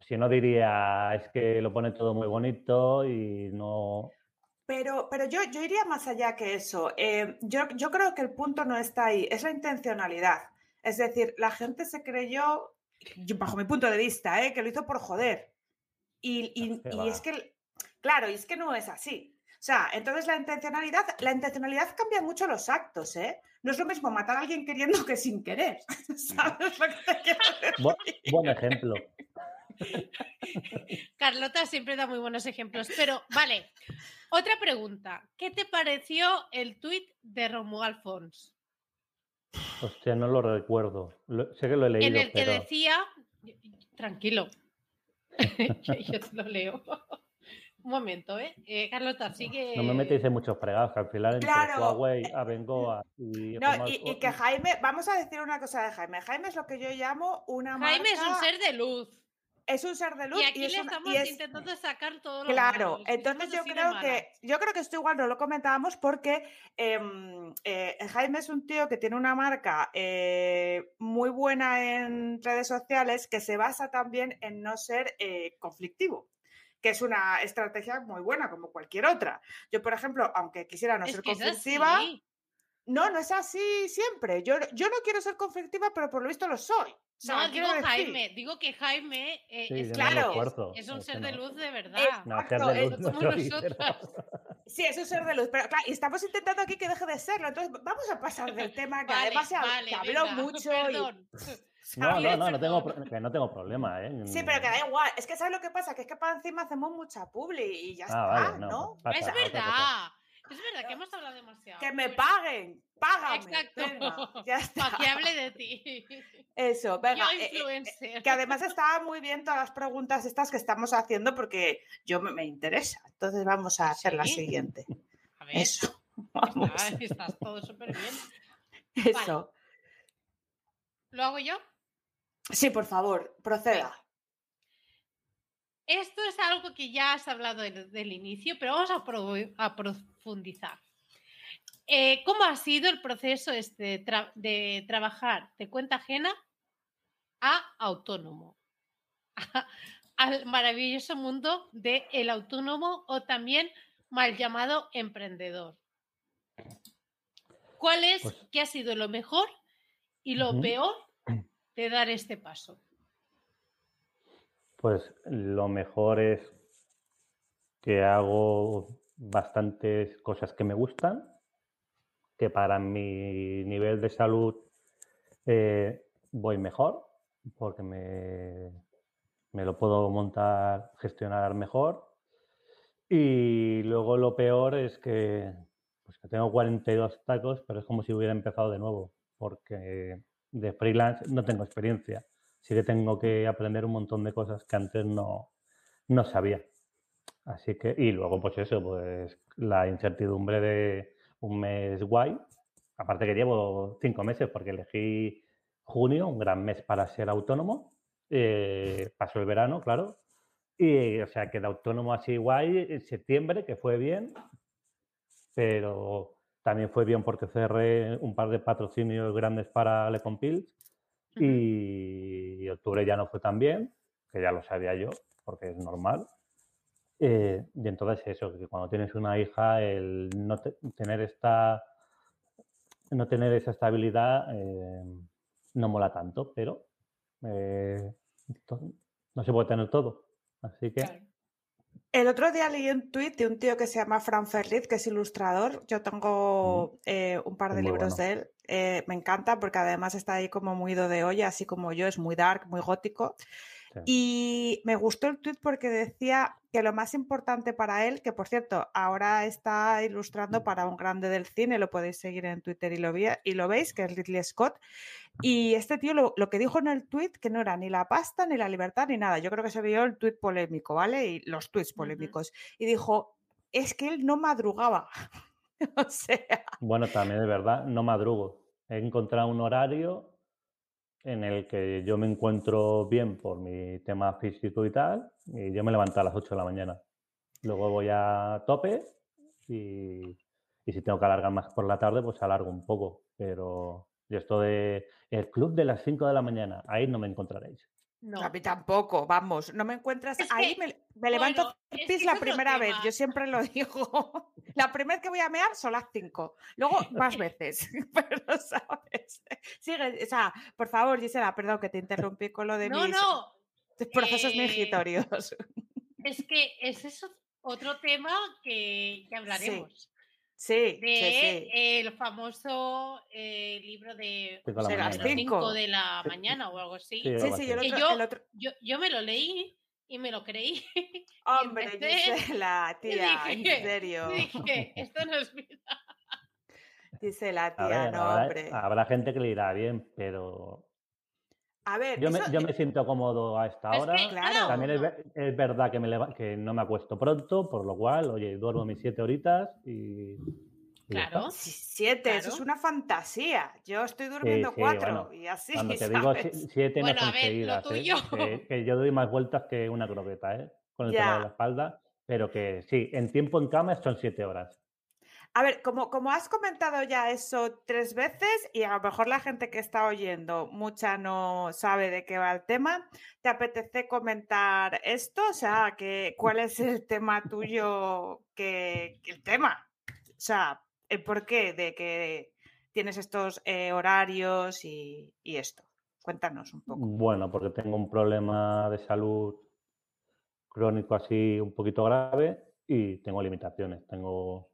[SPEAKER 4] Si no diría, es que lo pone todo muy bonito y no.
[SPEAKER 3] Pero, pero yo, yo iría más allá que eso. Eh, yo, yo creo que el punto no está ahí, es la intencionalidad. Es decir, la gente se creyó, bajo mi punto de vista, eh, que lo hizo por joder. Y, y-
[SPEAKER 4] Qué
[SPEAKER 3] y es que, claro, y es que no es así. O sea, entonces la intencionalidad, la intencionalidad cambia mucho los actos, ¿eh? No es lo mismo matar a alguien queriendo que sin querer. ¿Sabes lo que te quiero decir?
[SPEAKER 4] Bu- buen ejemplo.
[SPEAKER 2] Carlota siempre da muy buenos ejemplos. Pero, vale, otra pregunta. ¿Qué te pareció el tuit de Romuald Fons?
[SPEAKER 4] Hostia, no lo recuerdo. Lo- sé que lo he leído,
[SPEAKER 2] En el que
[SPEAKER 4] pero.
[SPEAKER 2] decía, tranquilo, yo, yo te lo leo. Un momento, ¿eh? Eh, Carlota, sigue.
[SPEAKER 4] No me metéis en muchos fregados, que al final entre
[SPEAKER 3] Claro.
[SPEAKER 4] Huawei, Abengoa y...
[SPEAKER 3] No, y, y que Jaime, vamos a decir una cosa de Jaime. Jaime es lo que yo llamo una
[SPEAKER 2] Jaime es un
[SPEAKER 3] marca-
[SPEAKER 2] ser de luz.
[SPEAKER 3] es un ser de luz
[SPEAKER 2] Y aquí
[SPEAKER 3] es
[SPEAKER 2] le
[SPEAKER 3] una-
[SPEAKER 2] estamos
[SPEAKER 3] y es-
[SPEAKER 2] intentando sacar todo lo
[SPEAKER 3] Claro,
[SPEAKER 2] malo.
[SPEAKER 3] entonces yo creo que yo creo que esto igual no lo comentábamos porque em, eh, Jaime es un tío que tiene una marca eh, muy buena en redes sociales que se basa también en no ser eh, conflictivo que es una estrategia muy buena como cualquier otra. Yo, por ejemplo, aunque quisiera no
[SPEAKER 2] Es
[SPEAKER 3] ser conflictiva, no, no es así siempre. Yo, yo no quiero ser conflictiva, pero por lo visto lo soy. O sea,
[SPEAKER 2] No,
[SPEAKER 3] quiero
[SPEAKER 2] digo
[SPEAKER 3] decir-
[SPEAKER 2] Jaime, digo que Jaime eh,
[SPEAKER 4] Sí,
[SPEAKER 2] es, claro, es-
[SPEAKER 4] esfuerzo,
[SPEAKER 2] es, un
[SPEAKER 4] es
[SPEAKER 2] ser de luz de verdad.
[SPEAKER 4] No, ser de
[SPEAKER 3] es
[SPEAKER 4] luz no
[SPEAKER 2] como nosotras.
[SPEAKER 3] Sí, es un ser de luz, pero claro, y estamos intentando aquí que deje de serlo. Entonces, vamos a pasar del tema que
[SPEAKER 2] Vale,
[SPEAKER 3] además se, ha-
[SPEAKER 2] vale,
[SPEAKER 3] se habló
[SPEAKER 2] venga,
[SPEAKER 3] mucho.
[SPEAKER 2] Perdón.
[SPEAKER 4] No, no, no, no tengo, no tengo problema, ¿eh?
[SPEAKER 3] Sí, pero que da igual. Es que ¿sabes lo que pasa? Que es que para encima hacemos mucha publi y ya
[SPEAKER 4] Ah,
[SPEAKER 3] está,
[SPEAKER 4] vale,
[SPEAKER 3] ¿no?
[SPEAKER 4] no.
[SPEAKER 2] Es
[SPEAKER 4] pasa,
[SPEAKER 2] verdad. Es verdad que hemos hablado demasiado.
[SPEAKER 3] Que me paguen, págame.
[SPEAKER 2] Exacto.
[SPEAKER 3] venga, ya está.
[SPEAKER 2] Para que hable de ti.
[SPEAKER 3] Eso, venga.
[SPEAKER 2] Yo
[SPEAKER 3] eh, eh,
[SPEAKER 2] influencer.
[SPEAKER 3] que además estaba muy bien todas las preguntas estas que estamos haciendo porque yo me, me interesa. Entonces vamos a hacer la siguiente.
[SPEAKER 2] A ver,
[SPEAKER 3] Eso. Vamos.
[SPEAKER 2] está- estás todo súper bien.
[SPEAKER 3] Eso.
[SPEAKER 2] ¿Lo hago yo?
[SPEAKER 3] Sí, por favor, proceda.
[SPEAKER 2] Esto es algo que ya has hablado del, del inicio, pero vamos a, pro- a profundizar. Eh, ¿Cómo ha sido el proceso este de, tra- de trabajar de cuenta ajena a autónomo? al maravilloso mundo del autónomo o también mal llamado emprendedor. ¿Cuál es,
[SPEAKER 4] Pues-
[SPEAKER 2] qué ha sido lo mejor y lo peor de dar este paso?
[SPEAKER 4] Pues lo mejor es que hago bastantes cosas que me gustan, que para mi nivel de salud eh, voy mejor, porque me, me lo puedo montar, gestionar mejor. Y luego lo peor es que, pues que tengo 42 tacos, pero es como si hubiera empezado de nuevo, porque de freelance no tengo experiencia. Sí que tengo que aprender un montón de cosas que antes no, no sabía. Así que, y luego, pues eso, pues la incertidumbre de un mes guay. Aparte que llevo cinco meses porque elegí junio, un gran mes para ser autónomo. Eh, pasó el verano, claro. Y, o sea, que de autónomo así guay en septiembre, que fue bien, pero también fue bien porque cerré un par de patrocinios grandes para Le Compils y, octubre ya no fue tan bien, que ya lo sabía yo, porque es normal. Eh, y entonces eso, que cuando tienes una hija, el no tener esta no tener esa estabilidad eh, no mola tanto, pero eh, no se puede tener todo. Así que.
[SPEAKER 3] El otro día leí un tuit de un tío que se llama Fran Ferriz, que es ilustrador. Yo tengo eh, un par de libros de él. me encanta porque además está ahí como muy ido de olla, así como yo, es muy dark, muy gótico. Y me gustó el tweet porque decía que lo más importante para él, que por cierto, ahora está ilustrando para un grande del cine, lo podéis seguir en Twitter y lo, y lo veis, que es Ridley Scott. Y este tío lo, que dijo en el tweet, que no era ni la pasta, ni la libertad, ni nada. Yo creo que se vio el tweet polémico, ¿vale? Y los tweets polémicos. Y dijo, es que él no madrugaba. o sea.
[SPEAKER 4] Bueno, también de verdad, no madrugo. He encontrado un horario en el que yo me encuentro bien por mi tema físico y tal, y yo me levanto a las 8 de la mañana. Luego voy a tope y, y si tengo que alargar más por la tarde, pues alargo un poco. Pero esto de el club de las 5 de la mañana, ahí no me encontraréis.
[SPEAKER 3] No. A mí tampoco, vamos, no me encuentras. ahí me, levanto pis la primera vez, yo siempre lo digo. La primera vez que voy a mear son las 5, luego más veces, pero sabes. Sigue, o sea, por favor, Gisela, perdón que te interrumpí con lo de
[SPEAKER 2] no,
[SPEAKER 3] mis
[SPEAKER 2] no.
[SPEAKER 3] procesos eh,
[SPEAKER 2] Es que ese es otro tema que, que hablaremos.
[SPEAKER 3] Sí,
[SPEAKER 2] de el famoso eh, libro de las 5 de la mañana o algo así.
[SPEAKER 3] Sí, sí, yo,
[SPEAKER 2] yo, yo, me lo leí y me lo creí.
[SPEAKER 3] Hombre, Gisela, tía, en serio.
[SPEAKER 2] Dije, esto no es vida.
[SPEAKER 3] Dice la tía, no, hombre.
[SPEAKER 4] Habrá gente que le irá bien, pero
[SPEAKER 3] a ver,
[SPEAKER 4] yo, me, yo me, siento cómodo a esta hora. También es, verdad que, me que no me acuesto pronto, por lo cual, oye, duermo mis siete horitas y.
[SPEAKER 2] claro.
[SPEAKER 3] Siete, eso es una fantasía. Yo estoy durmiendo cuatro y así.
[SPEAKER 4] Cuando te digo siete
[SPEAKER 2] bueno,
[SPEAKER 4] no son seguidas, ¿eh? que, yo doy más vueltas que una croqueta, ¿eh? Con el tema de la espalda. Pero que sí, en tiempo en cama son siete horas.
[SPEAKER 3] A ver, como, como has comentado ya eso tres veces y a lo mejor la gente que está oyendo mucha no sabe de qué va el tema, ¿te apetece comentar esto? O sea, que, ¿cuál es el tema tuyo? Que, el tema, o sea, el porqué de que tienes estos eh, horarios y, esto. Cuéntanos un poco.
[SPEAKER 4] Bueno, porque tengo un problema de salud crónico así un poquito grave y tengo limitaciones. Tengo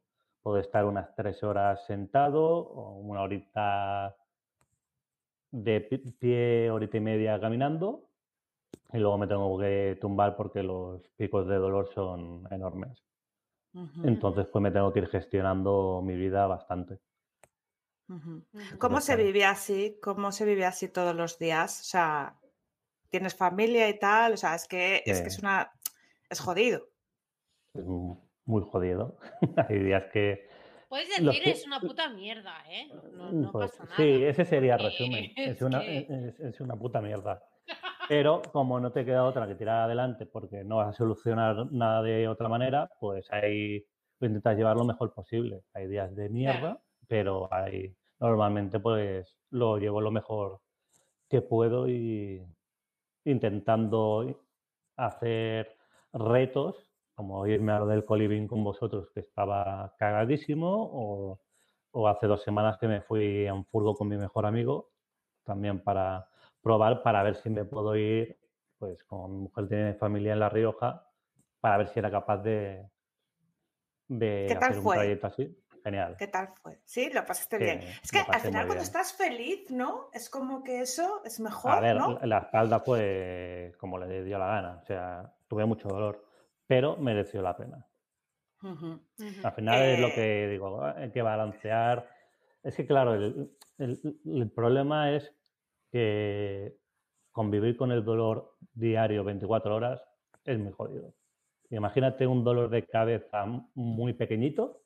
[SPEAKER 4] Puedo estar unas tres horas sentado o una horita de pie, horita y media caminando y luego me tengo que tumbar porque los picos de dolor son enormes. Entonces, pues me tengo que ir gestionando mi vida bastante.
[SPEAKER 3] ¿Cómo se vive así? ¿Cómo se vive así todos los días? O sea, ¿tienes familia y tal? O sea, es que es, que es una... es jodido
[SPEAKER 4] muy jodido. Hay días que...
[SPEAKER 2] Puedes decir, es una puta mierda, ¿eh? No, pues pasa nada.
[SPEAKER 4] Sí, ese sería el resumen. Es, una, es, una puta mierda. Pero como no te queda otra que tirar adelante porque no vas a solucionar nada de otra manera, pues ahí intentas llevar lo mejor posible. Hay días de mierda, pero hay normalmente pues lo llevo lo mejor que puedo y intentando hacer retos como irme a lo del coliving con vosotros, que estaba cagadísimo, o, o, hace dos semanas que me fui a un furgo con mi mejor amigo, también para probar, para ver si me puedo ir, pues como mi mujer tiene familia en La Rioja, para ver si era capaz de, de hacer un trayecto así. Genial.
[SPEAKER 3] ¿Qué tal fue? Sí, lo pasaste bien. Es que al final cuando estás feliz, ¿no? Es como que eso es mejor. A ver,
[SPEAKER 4] la espalda fue como le dio la gana. O sea, tuve mucho dolor pero mereció la pena. Al final es lo eh que digo, hay que balancear. Es que, claro, el, problema es que convivir con el dolor diario 24 horas es muy jodido. Imagínate un dolor de cabeza muy pequeñito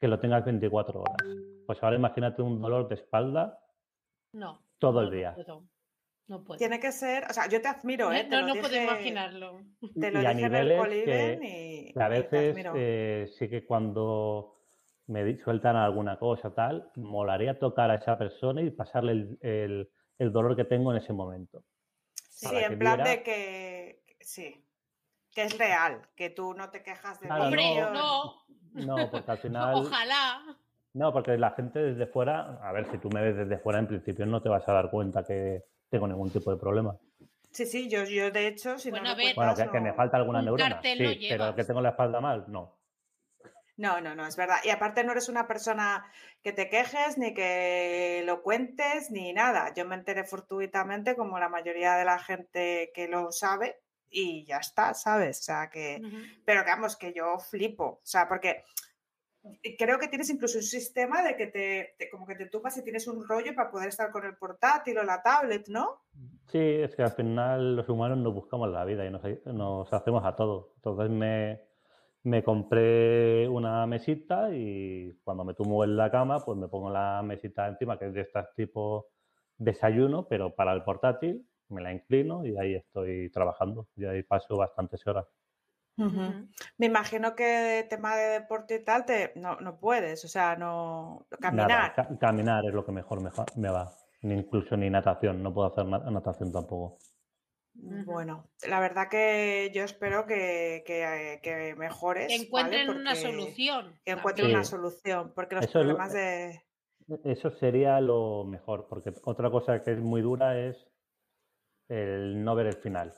[SPEAKER 4] que lo tengas 24 horas. Pues ahora imagínate un dolor de espalda
[SPEAKER 2] no,
[SPEAKER 4] todo el día.
[SPEAKER 2] No puedo.
[SPEAKER 3] Tiene que ser, o sea, yo te admiro, ¿eh? Te
[SPEAKER 2] no no puedo
[SPEAKER 3] dije-
[SPEAKER 2] imaginarlo.
[SPEAKER 3] Te lo
[SPEAKER 4] y a
[SPEAKER 3] dije en el
[SPEAKER 4] niveles que,
[SPEAKER 3] y,
[SPEAKER 4] que a veces eh, sí que cuando me sueltan alguna cosa tal, molaría tocar a esa persona y pasarle el, el- el dolor que tengo en ese momento.
[SPEAKER 3] Sí,
[SPEAKER 4] para
[SPEAKER 3] en plan
[SPEAKER 4] viera-
[SPEAKER 3] de que, sí, que es real, que tú no te quejas de
[SPEAKER 4] Claro,
[SPEAKER 2] Hombre,
[SPEAKER 3] ello.
[SPEAKER 2] no.
[SPEAKER 4] No, porque al final...
[SPEAKER 2] Ojalá.
[SPEAKER 4] No, porque la gente desde fuera, a ver, si tú me ves desde fuera, en principio no te vas a dar cuenta que tengo ningún tipo de problema.
[SPEAKER 3] Sí, sí, yo, yo de hecho, si
[SPEAKER 2] Bueno,
[SPEAKER 3] no
[SPEAKER 2] a ver.
[SPEAKER 4] Bueno, que, que me
[SPEAKER 3] no-
[SPEAKER 4] falta alguna
[SPEAKER 2] Un
[SPEAKER 4] neurona, sí, pero que tengo la espalda mal, no.
[SPEAKER 3] No, no, no, es verdad. Y aparte no eres una persona que te quejes, ni que lo cuentes, ni nada. Yo me enteré fortuitamente, como la mayoría de la gente que lo sabe, y ya está, ¿sabes? O sea que. Pero que, vamos, que yo flipo. O sea, porque creo que tienes incluso un sistema de que te, te- como que te tumbas y tienes un rollo para poder estar con el portátil o la tablet, ¿no?
[SPEAKER 4] Sí, es que al final los humanos nos buscamos la vida y nos, nos hacemos a todo. Entonces me, me compré una mesita y cuando me tumbo en la cama, pues me pongo la mesita encima, que es de estas tipo desayuno, pero para el portátil, me la inclino y ahí estoy trabajando. Y ahí paso bastantes horas.
[SPEAKER 3] Me imagino que tema de deporte y tal, te, no, no puedes, o sea, no
[SPEAKER 4] Nada,
[SPEAKER 3] caminar.
[SPEAKER 4] ca- caminar es lo que mejor me, me va. Ni incluso ni natación, no puedo hacer na- natación tampoco.
[SPEAKER 3] Bueno, la verdad que yo espero que, que, que mejores.
[SPEAKER 2] Que
[SPEAKER 3] ¿vale?
[SPEAKER 2] encuentren una solución.
[SPEAKER 3] Que encuentren
[SPEAKER 2] también.
[SPEAKER 3] una solución, porque los
[SPEAKER 4] Eso
[SPEAKER 3] problemas de...
[SPEAKER 4] Eso sería lo mejor, porque otra cosa que es muy dura es el no ver el final.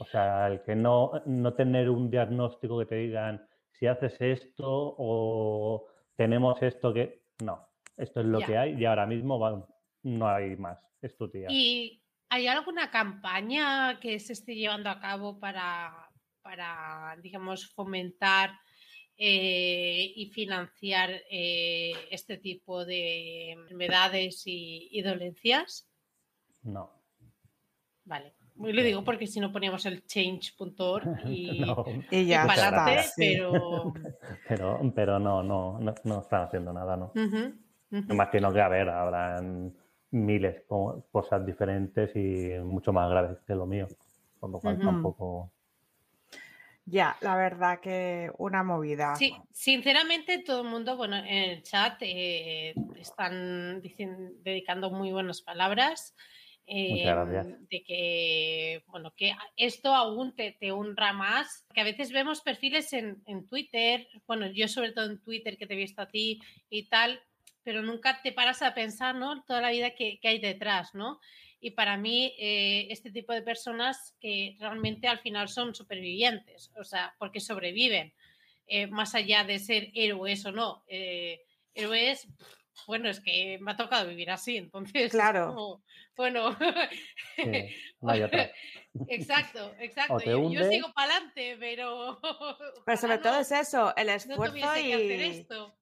[SPEAKER 4] O sea, el que no, no tener un diagnóstico que te digan si haces esto o tenemos esto que... No, esto es lo
[SPEAKER 2] Ya.
[SPEAKER 4] que hay y ahora mismo va- no hay más. Es tu tía.
[SPEAKER 2] ¿Y hay alguna campaña que se esté llevando a cabo para, para digamos, fomentar eh, y financiar eh, este tipo de enfermedades y, y dolencias?
[SPEAKER 4] No.
[SPEAKER 2] Vale. Lo digo porque si no poníamos el change.org y,
[SPEAKER 4] no.
[SPEAKER 3] Y
[SPEAKER 2] y
[SPEAKER 3] ya sí.
[SPEAKER 2] pero...
[SPEAKER 4] Pero, pero no, no, no, no están haciendo nada, ¿no.
[SPEAKER 2] Ujú, ujú.
[SPEAKER 4] Me imagino que, a ver, habrán miles de cosas diferentes y mucho más graves que lo mío. Con lo cual tampoco...
[SPEAKER 3] Ya, la verdad que una movida.
[SPEAKER 2] Sí, sinceramente todo el mundo, bueno, en el chat eh, están dicien- dedicando muy buenas palabras. eh,
[SPEAKER 4] gracias.
[SPEAKER 2] De que, bueno, que esto aún te, te honra más. Que a veces vemos perfiles en, en Twitter, bueno, yo sobre todo en Twitter que te he visto a ti y tal, pero nunca te paras a pensar, ¿no? Toda la vida que, que hay detrás, ¿no? Y para mí, eh, este tipo de personas que realmente al final son supervivientes, o sea, porque sobreviven, eh, más allá de ser héroes o no. eh, héroes, bueno, es que me ha tocado vivir así, entonces. es
[SPEAKER 3] Claro.
[SPEAKER 2] como, bueno,
[SPEAKER 4] Sí, no hay otra.
[SPEAKER 2] exacto, exacto. Yo, sigo para adelante, pero.
[SPEAKER 3] Pero sobre todo es eso, el
[SPEAKER 2] no
[SPEAKER 3] esfuerzo
[SPEAKER 2] que hacer
[SPEAKER 3] y,
[SPEAKER 2] esto.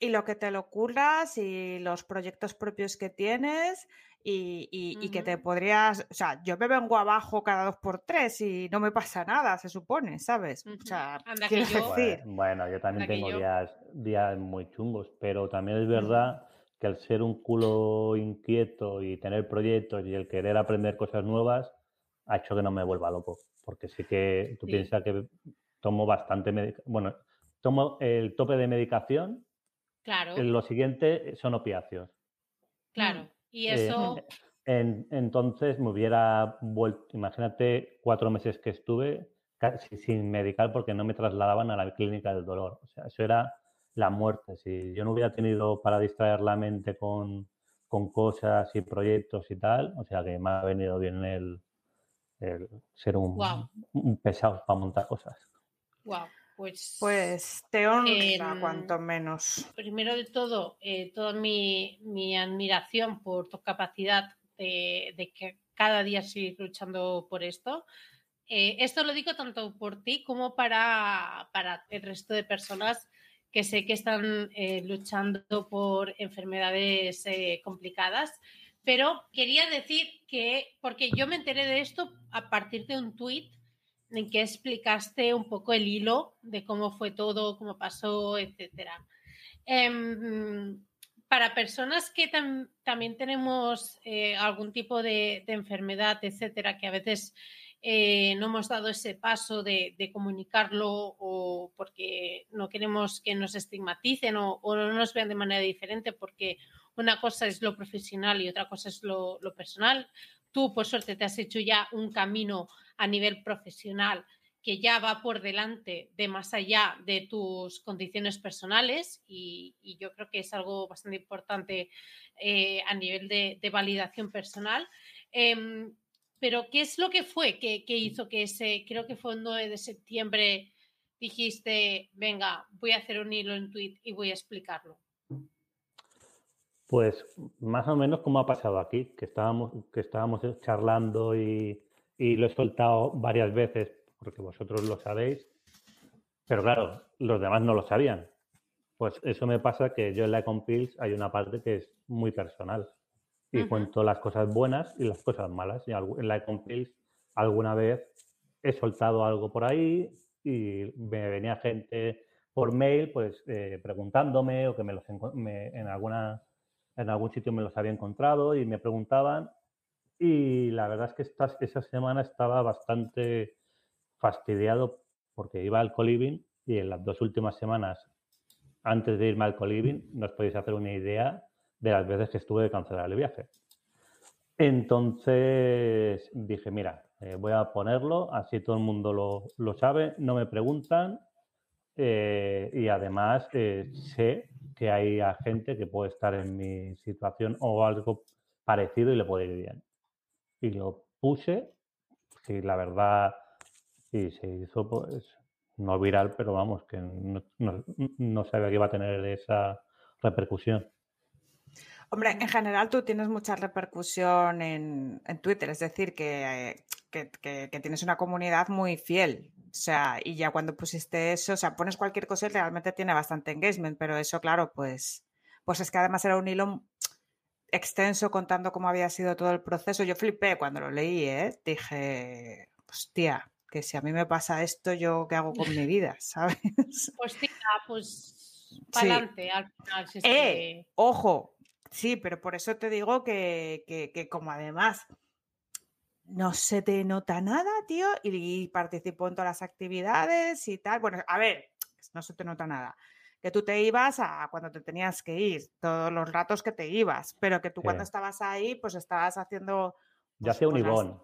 [SPEAKER 3] Y lo que te lo curras y los proyectos propios que tienes y, y- y que te podrías, o sea, yo me vengo abajo cada dos por tres y no me pasa nada, se supone, ¿sabes? O
[SPEAKER 2] Ujú.
[SPEAKER 3] sea,
[SPEAKER 2] Anda que yo-
[SPEAKER 3] decir,
[SPEAKER 4] Bueno, bueno, yo también
[SPEAKER 2] Anda
[SPEAKER 4] tengo
[SPEAKER 2] yo.
[SPEAKER 4] días, días muy chungos, pero también es verdad que al ser un culo inquieto y tener proyectos y el querer aprender cosas nuevas, ha hecho que no me vuelva loco. Porque sí que tú
[SPEAKER 2] Sí.
[SPEAKER 4] piensas que tomo bastante. Bueno, tomo el tope de medicación,
[SPEAKER 2] Claro,
[SPEAKER 4] lo siguiente son opiáceos.
[SPEAKER 2] claro. Y
[SPEAKER 4] Eh,
[SPEAKER 2] eso.
[SPEAKER 4] en- entonces me hubiera vuelto, imagínate cuatro meses que estuve casi sin medicar porque no me trasladaban a la clínica del dolor. O sea, eso era la muerte. Si yo no hubiera tenido para distraer la mente con, con cosas y proyectos y tal, o sea que me ha venido bien el, el ser un, un pesado para montar cosas.
[SPEAKER 2] Wow, pues.
[SPEAKER 3] pues te honra
[SPEAKER 2] en-
[SPEAKER 3] cuanto menos.
[SPEAKER 2] primero de todo, eh, toda mi, mi admiración por tu capacidad de, de que cada día seguir luchando por esto. Eh, esto lo digo tanto por ti como para, para el resto de personas que sé que están eh, luchando por enfermedades complicadas. Pero quería decir que, porque yo me enteré de esto a partir de un tuit en que explicaste un poco el hilo de cómo fue todo, cómo pasó, etcétera. Em, para personas que también tenemos eh, algún tipo de, enfermedad, etcétera, que a veces eh, no hemos dado ese paso de, comunicarlo o porque no queremos que nos estigmaticen o, no nos vean de manera diferente, porque una cosa es lo profesional y otra cosa es lo, lo personal. Tú, por suerte, te has hecho ya un camino a nivel profesional que ya va por delante de más allá de tus condiciones personales y, yo creo que es algo bastante importante eh, a nivel de, validación personal. Em, pero, ¿qué es lo que fue que, hizo que ese, creo que fue el 9 de septiembre, dijiste, venga, voy a hacer un hilo en tweet y voy a explicarlo?
[SPEAKER 4] Pues más o menos como ha pasado aquí, que estábamos, que estábamos charlando y, y lo he soltado varias veces porque vosotros lo sabéis, pero claro, los demás no lo sabían. Pues eso me pasa que yo en la Compils hay una parte que es muy personal y cuento las cosas buenas y las cosas malas. Y en la Compils alguna vez he soltado algo por ahí y me venía gente por mail pues eh, preguntándome o que me los en alguna en algún sitio me los había encontrado y me preguntaban y la verdad es que esta, esa semana estaba bastante fastidiado porque iba al coliving y en las dos últimas semanas, antes de irme al coliving, no os podéis hacer una idea de las veces que estuve de cancelar el viaje. Entonces dije, mira, eh, voy a ponerlo, así todo el mundo lo, sabe, no me preguntan eh, y además eh, sé que hay gente que puede estar en mi situación o algo parecido y le puede ir bien. Y lo puse, y la verdad y se hizo, pues, no viral, pero vamos, que no, no, sabía que iba a tener esa repercusión.
[SPEAKER 3] Hombre, en general tú tienes mucha repercusión en, Twitter, es decir, que, tienes una comunidad muy fiel. O sea, y ya cuando pusiste eso, o sea, pones cualquier cosa y realmente tiene bastante engagement, pero eso, claro, pues, pues es que además era un hilo extenso contando cómo había sido todo el proceso. Yo flipé cuando lo leí, ¿eh? Dije, hostia, que si a mí me pasa esto, yo qué hago con mi vida, ¿sabes?
[SPEAKER 2] Pues tira, pues para adelante al final.
[SPEAKER 3] eh, Ojo, sí, pero por eso te digo que, que, como además no se te nota nada, tío, y, participo en todas las actividades y tal. Bueno, a ver, no se te nota nada. Que tú te ibas a cuando te tenías que ir, todos los ratos que te ibas, pero que tú cuando estabas ahí, pues estabas haciendo.
[SPEAKER 4] Yo pues, hacía un Ivón.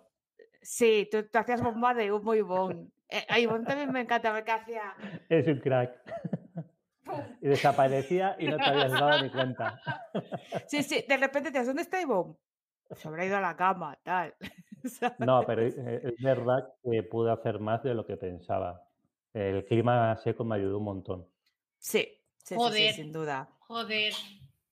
[SPEAKER 3] Sí, tú, hacías bomba de humo y bon. Eh, a Ivonne también me encanta ver qué hacía.
[SPEAKER 4] Es un crack. y desaparecía y no te habías dado ni cuenta.
[SPEAKER 3] sí, sí, de repente te ¿dónde está Ivonne? Se habrá ido a la cama, tal.
[SPEAKER 4] no, pero es, verdad que pude hacer más de lo que pensaba. El clima seco me ayudó un montón.
[SPEAKER 3] Sí, sí,
[SPEAKER 2] joder,
[SPEAKER 3] sin duda.
[SPEAKER 2] Joder,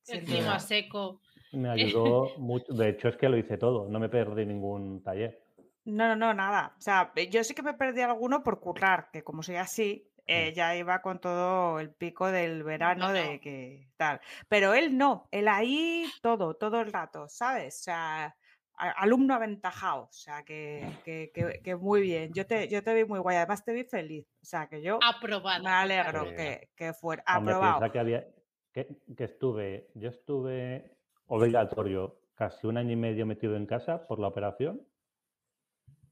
[SPEAKER 2] el clima seco.
[SPEAKER 4] Me ayudó mucho. De hecho, es que lo hice todo. No me perdí ningún taller.
[SPEAKER 3] No, no, no, nada. O sea, yo sí que me perdí alguno por currar, que como soy así, eh, ya iba con todo el pico del verano de que tal. Pero él no, él ahí todo, todo el rato, ¿sabes? O sea, alumno aventajado, o sea, que, que, que, muy bien. Yo te, yo te vi muy guay, además te vi feliz. O sea, que yo
[SPEAKER 2] Aprobado.
[SPEAKER 3] me alegro que, que fuera aprobado.
[SPEAKER 4] que, había, que, que estuve, yo estuve obligatorio casi un año y medio metido en casa por la operación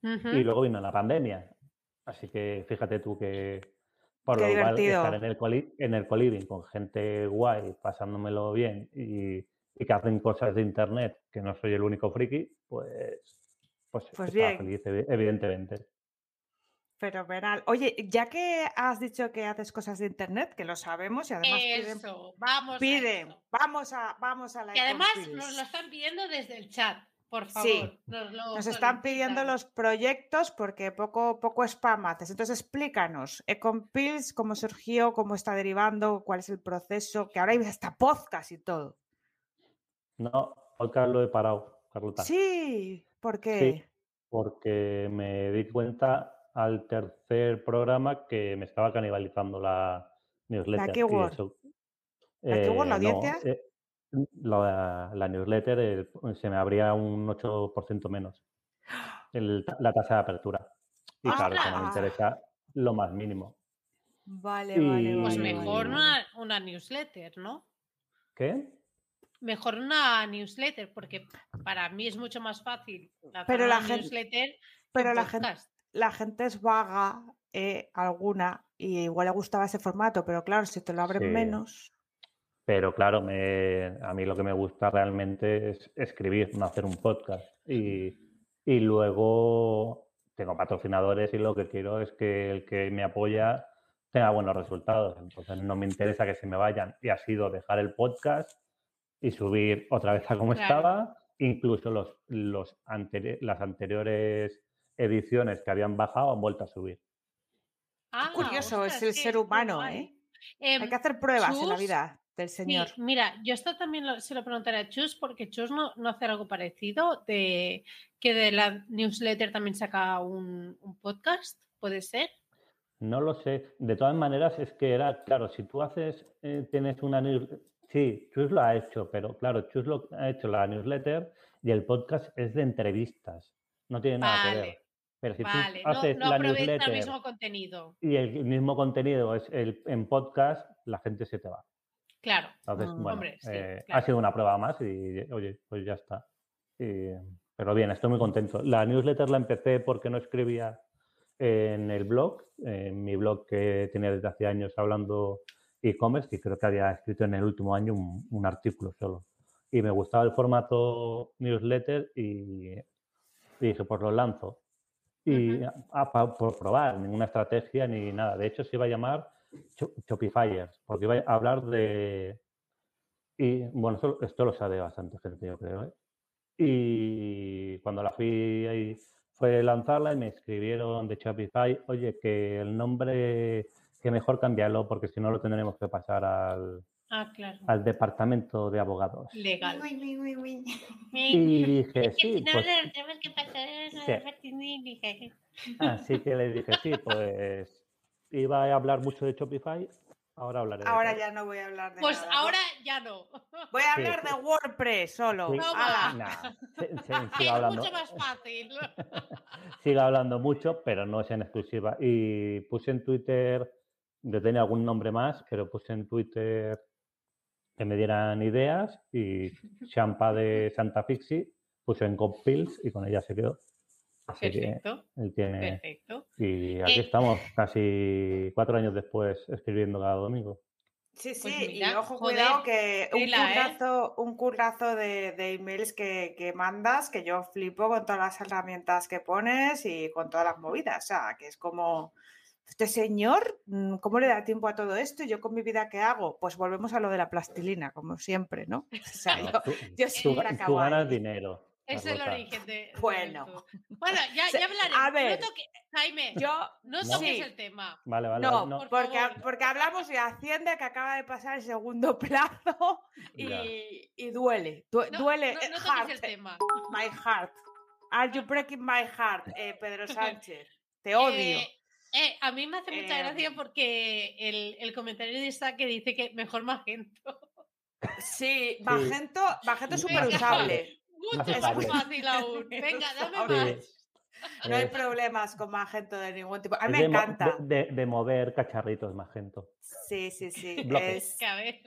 [SPEAKER 4] y luego vino la pandemia. Así que fíjate tú que por lo cual estar en el, en el coliving con gente guay, pasándomelo bien y, que hacen cosas de internet, que no soy el único friki, pues, pues, pues bien. feliz, evidentemente.
[SPEAKER 3] Pero verán, oye, ya que has dicho que haces cosas de internet, que lo sabemos y además
[SPEAKER 2] eso, vamos
[SPEAKER 3] piden, vamos a vamos a la
[SPEAKER 2] y además nos lo están pidiendo desde el chat. Por favor,
[SPEAKER 3] sí. nos, están pidiendo los proyectos porque poco, poco spam haces. Entonces explícanos, Ecompills, cómo surgió, cómo está derivando, cuál es el proceso, que ahora hay hasta podcast y todo.
[SPEAKER 4] No, podcast lo he parado, Carlota.
[SPEAKER 3] Sí, ¿por qué?
[SPEAKER 4] porque me di cuenta al tercer programa que me estaba canibalizando la newsletter.
[SPEAKER 3] ¿La keyword? ¿La keyword, la eh, audiencia? Eh,
[SPEAKER 4] la, newsletter se me abría un 8% menos la tasa de apertura. Y claro, que no me interesa lo más mínimo.
[SPEAKER 3] Vale, vale,
[SPEAKER 2] Pues mejor una, newsletter, ¿no?
[SPEAKER 4] ¿Qué?
[SPEAKER 2] mejor una newsletter, porque para mí es mucho más fácil
[SPEAKER 3] Pero
[SPEAKER 2] una
[SPEAKER 3] la gente-
[SPEAKER 2] newsletter
[SPEAKER 3] pero la gente-. La gente es vaga, eh, alguna, y igual le gustaba ese formato, pero claro, si te lo abren
[SPEAKER 4] Sí.
[SPEAKER 3] menos.
[SPEAKER 4] Pero claro, me, a mí lo que me gusta realmente es escribir, no hacer un podcast. Y, y luego tengo patrocinadores y lo que quiero es que el que me apoya tenga buenos resultados. Entonces no me interesa que se me vayan. Y ha sido dejar el podcast y subir otra vez a como
[SPEAKER 2] Claro.
[SPEAKER 4] estaba. Incluso los, los anteri- las anteriores ediciones que habían bajado han vuelto a subir.
[SPEAKER 2] Ah,
[SPEAKER 3] curioso es el ser humano. ¿eh?
[SPEAKER 2] Em,
[SPEAKER 3] Hay que hacer pruebas en la vida del
[SPEAKER 2] Sí,
[SPEAKER 3] señor.
[SPEAKER 2] mira, yo esto también lo- se lo preguntaré a Chus porque Chus no, no hace algo parecido de que de la newsletter también saca un, un podcast, ¿puede ser?
[SPEAKER 4] No lo sé. De todas maneras, es que era, claro, si tú haces, eh, tienes una news... Sí, Chus lo ha hecho, pero claro, Chus lo ha hecho la newsletter y el podcast es de entrevistas. No tiene nada que ver.
[SPEAKER 2] Vale,
[SPEAKER 4] Pero si
[SPEAKER 2] vale,
[SPEAKER 4] tú
[SPEAKER 2] no,
[SPEAKER 4] haces
[SPEAKER 2] no
[SPEAKER 4] la
[SPEAKER 2] aprovecha el
[SPEAKER 4] newsletter
[SPEAKER 2] mismo contenido.
[SPEAKER 4] y el mismo contenido es el, en podcast, la gente se te va.
[SPEAKER 2] Claro,
[SPEAKER 4] Entonces,
[SPEAKER 3] Mm.
[SPEAKER 4] bueno,
[SPEAKER 2] Hombre, sí,
[SPEAKER 4] eh, ha sido una prueba más y, oye, pues ya está. Y- pero bien, estoy muy contento. La newsletter la empecé porque no escribía en el blog, en mi blog que tenía desde hace años hablando e-commerce y creo que había escrito en el último año un, un artículo solo. Y me gustaba el formato newsletter y, y dije, pues lo lanzo. Y pa- por probar, ninguna estrategia ni nada. De hecho, se iba a llamar Shopifyers, porque iba a hablar de... Y bueno, esto, esto lo sabe bastante gente, yo creo. ¿eh? Y cuando la fui ahí, fue lanzarla y me escribieron de Shopify, oye, que el nombre, que mejor cambiarlo porque si no lo tendremos que pasar al,
[SPEAKER 2] ah, claro,
[SPEAKER 4] al departamento de abogados.
[SPEAKER 2] legal.
[SPEAKER 4] Y dije,
[SPEAKER 2] Es que
[SPEAKER 4] sí,
[SPEAKER 2] si no,
[SPEAKER 4] pues
[SPEAKER 2] lo tenemos que pasar.
[SPEAKER 4] Así que le dije, sí, pues iba a hablar mucho de Shopify, ahora hablaré de
[SPEAKER 3] Ahora
[SPEAKER 4] todo".
[SPEAKER 3] ya no voy a hablar de
[SPEAKER 2] Pues
[SPEAKER 3] nada.
[SPEAKER 2] ahora ya no.
[SPEAKER 3] Voy a
[SPEAKER 4] Sí.
[SPEAKER 3] hablar de WordPress solo.
[SPEAKER 4] Sí.
[SPEAKER 2] No
[SPEAKER 3] ¡Hala!
[SPEAKER 4] Nah, sigo hablando,
[SPEAKER 2] mucho más fácil.
[SPEAKER 4] sigo hablando mucho, pero no es en exclusiva. Y puse en Twitter, yo tenía algún nombre más, pero puse en Twitter que me dieran ideas y Champa de Santa Fixi puse en Compils y con ella se quedó. Así
[SPEAKER 2] Perfecto,
[SPEAKER 4] que él tiene...
[SPEAKER 2] perfecto.
[SPEAKER 4] Y aquí
[SPEAKER 2] Eh,
[SPEAKER 4] estamos, casi cuatro años después, escribiendo cada domingo.
[SPEAKER 3] Sí, sí,
[SPEAKER 2] Pues
[SPEAKER 3] y ojo,
[SPEAKER 2] joder,
[SPEAKER 3] cuidado que un
[SPEAKER 2] tela, ¿eh?
[SPEAKER 3] currazo, un currazo de, de emails que, que mandas, que yo flipo con todas las herramientas que pones y con todas las movidas. O sea, que es como, este señor, mm, ¿cómo le da tiempo a todo esto? ¿Y yo con mi vida qué hago? Pues volvemos a lo de la plastilina, como siempre, ¿no? O sea, yo,
[SPEAKER 4] tú,
[SPEAKER 3] yo
[SPEAKER 4] tú
[SPEAKER 3] siempre acabo
[SPEAKER 4] tú ganas
[SPEAKER 3] ahí.
[SPEAKER 4] dinero.
[SPEAKER 2] Es el origen de.
[SPEAKER 3] Bueno.
[SPEAKER 2] Bueno, ya, ya hablaré.
[SPEAKER 3] a ver,
[SPEAKER 2] no toque- Jaime,
[SPEAKER 3] Yo,
[SPEAKER 2] no toques
[SPEAKER 3] Sí.
[SPEAKER 2] el tema.
[SPEAKER 4] Vale, vale,
[SPEAKER 3] no,
[SPEAKER 4] vale, no.
[SPEAKER 2] por
[SPEAKER 3] porque,
[SPEAKER 2] favor.
[SPEAKER 3] porque hablamos de Hacienda que acaba de pasar el segundo plazo y, y duele, du-
[SPEAKER 2] No,
[SPEAKER 3] duele
[SPEAKER 2] no, no toques
[SPEAKER 3] heart,
[SPEAKER 2] el tema.
[SPEAKER 3] my heart. Are you breaking my heart, eh, Pedro Sánchez? Te odio.
[SPEAKER 2] Eh, eh, a mí me hace mucha
[SPEAKER 3] Eh,
[SPEAKER 2] gracia porque el, el comentario de esta que dice que mejor Magento.
[SPEAKER 3] Sí, Magento, Magento es súper usable.
[SPEAKER 2] Mucho más fácil aún. Venga, dame más.
[SPEAKER 3] No hay
[SPEAKER 4] Es-
[SPEAKER 3] problemas con Magento de ningún tipo. A mí me
[SPEAKER 4] de
[SPEAKER 3] encanta.
[SPEAKER 4] De, de- de mover cacharritos, magento.
[SPEAKER 3] Sí, sí, sí. Es,
[SPEAKER 2] Que a ver,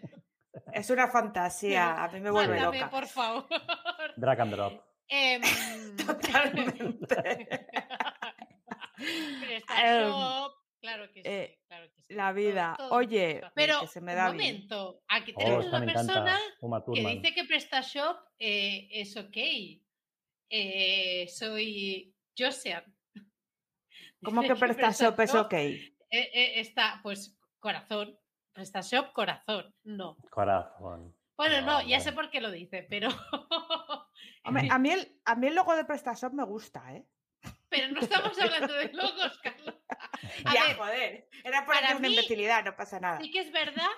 [SPEAKER 3] es una fantasía. A mí me vuelve
[SPEAKER 2] mándame,
[SPEAKER 3] loca.
[SPEAKER 2] por favor.
[SPEAKER 4] Drag and drop.
[SPEAKER 2] Em,
[SPEAKER 3] Totalmente.
[SPEAKER 2] PrestaShop, claro que sí,
[SPEAKER 3] eh,
[SPEAKER 2] claro que sí.
[SPEAKER 3] La vida.
[SPEAKER 2] todo
[SPEAKER 3] Oye,
[SPEAKER 2] gusta.
[SPEAKER 3] que
[SPEAKER 2] pero
[SPEAKER 3] se me
[SPEAKER 2] un
[SPEAKER 3] da bien.
[SPEAKER 2] momento, aquí
[SPEAKER 4] Oh,
[SPEAKER 2] tenemos una persona que dice que PrestaShop eh, es ok. Eh, soy Josean.
[SPEAKER 3] ¿Cómo que PrestaShop es ok?
[SPEAKER 2] está, pues, corazón. PrestaShop, corazón. No.
[SPEAKER 4] Corazón.
[SPEAKER 2] Bueno, no,
[SPEAKER 4] No,
[SPEAKER 2] ya sé por qué lo dice, pero.
[SPEAKER 3] Hombre, a, mí el, a mí el logo de PrestaShop me gusta, ¿eh?
[SPEAKER 2] pero no estamos hablando de logos, Carlos. A
[SPEAKER 3] ya,
[SPEAKER 2] ver,
[SPEAKER 3] joder. Era por
[SPEAKER 2] para
[SPEAKER 3] una
[SPEAKER 2] mí-
[SPEAKER 3] imbecilidad, no pasa nada.
[SPEAKER 2] sí que es verdad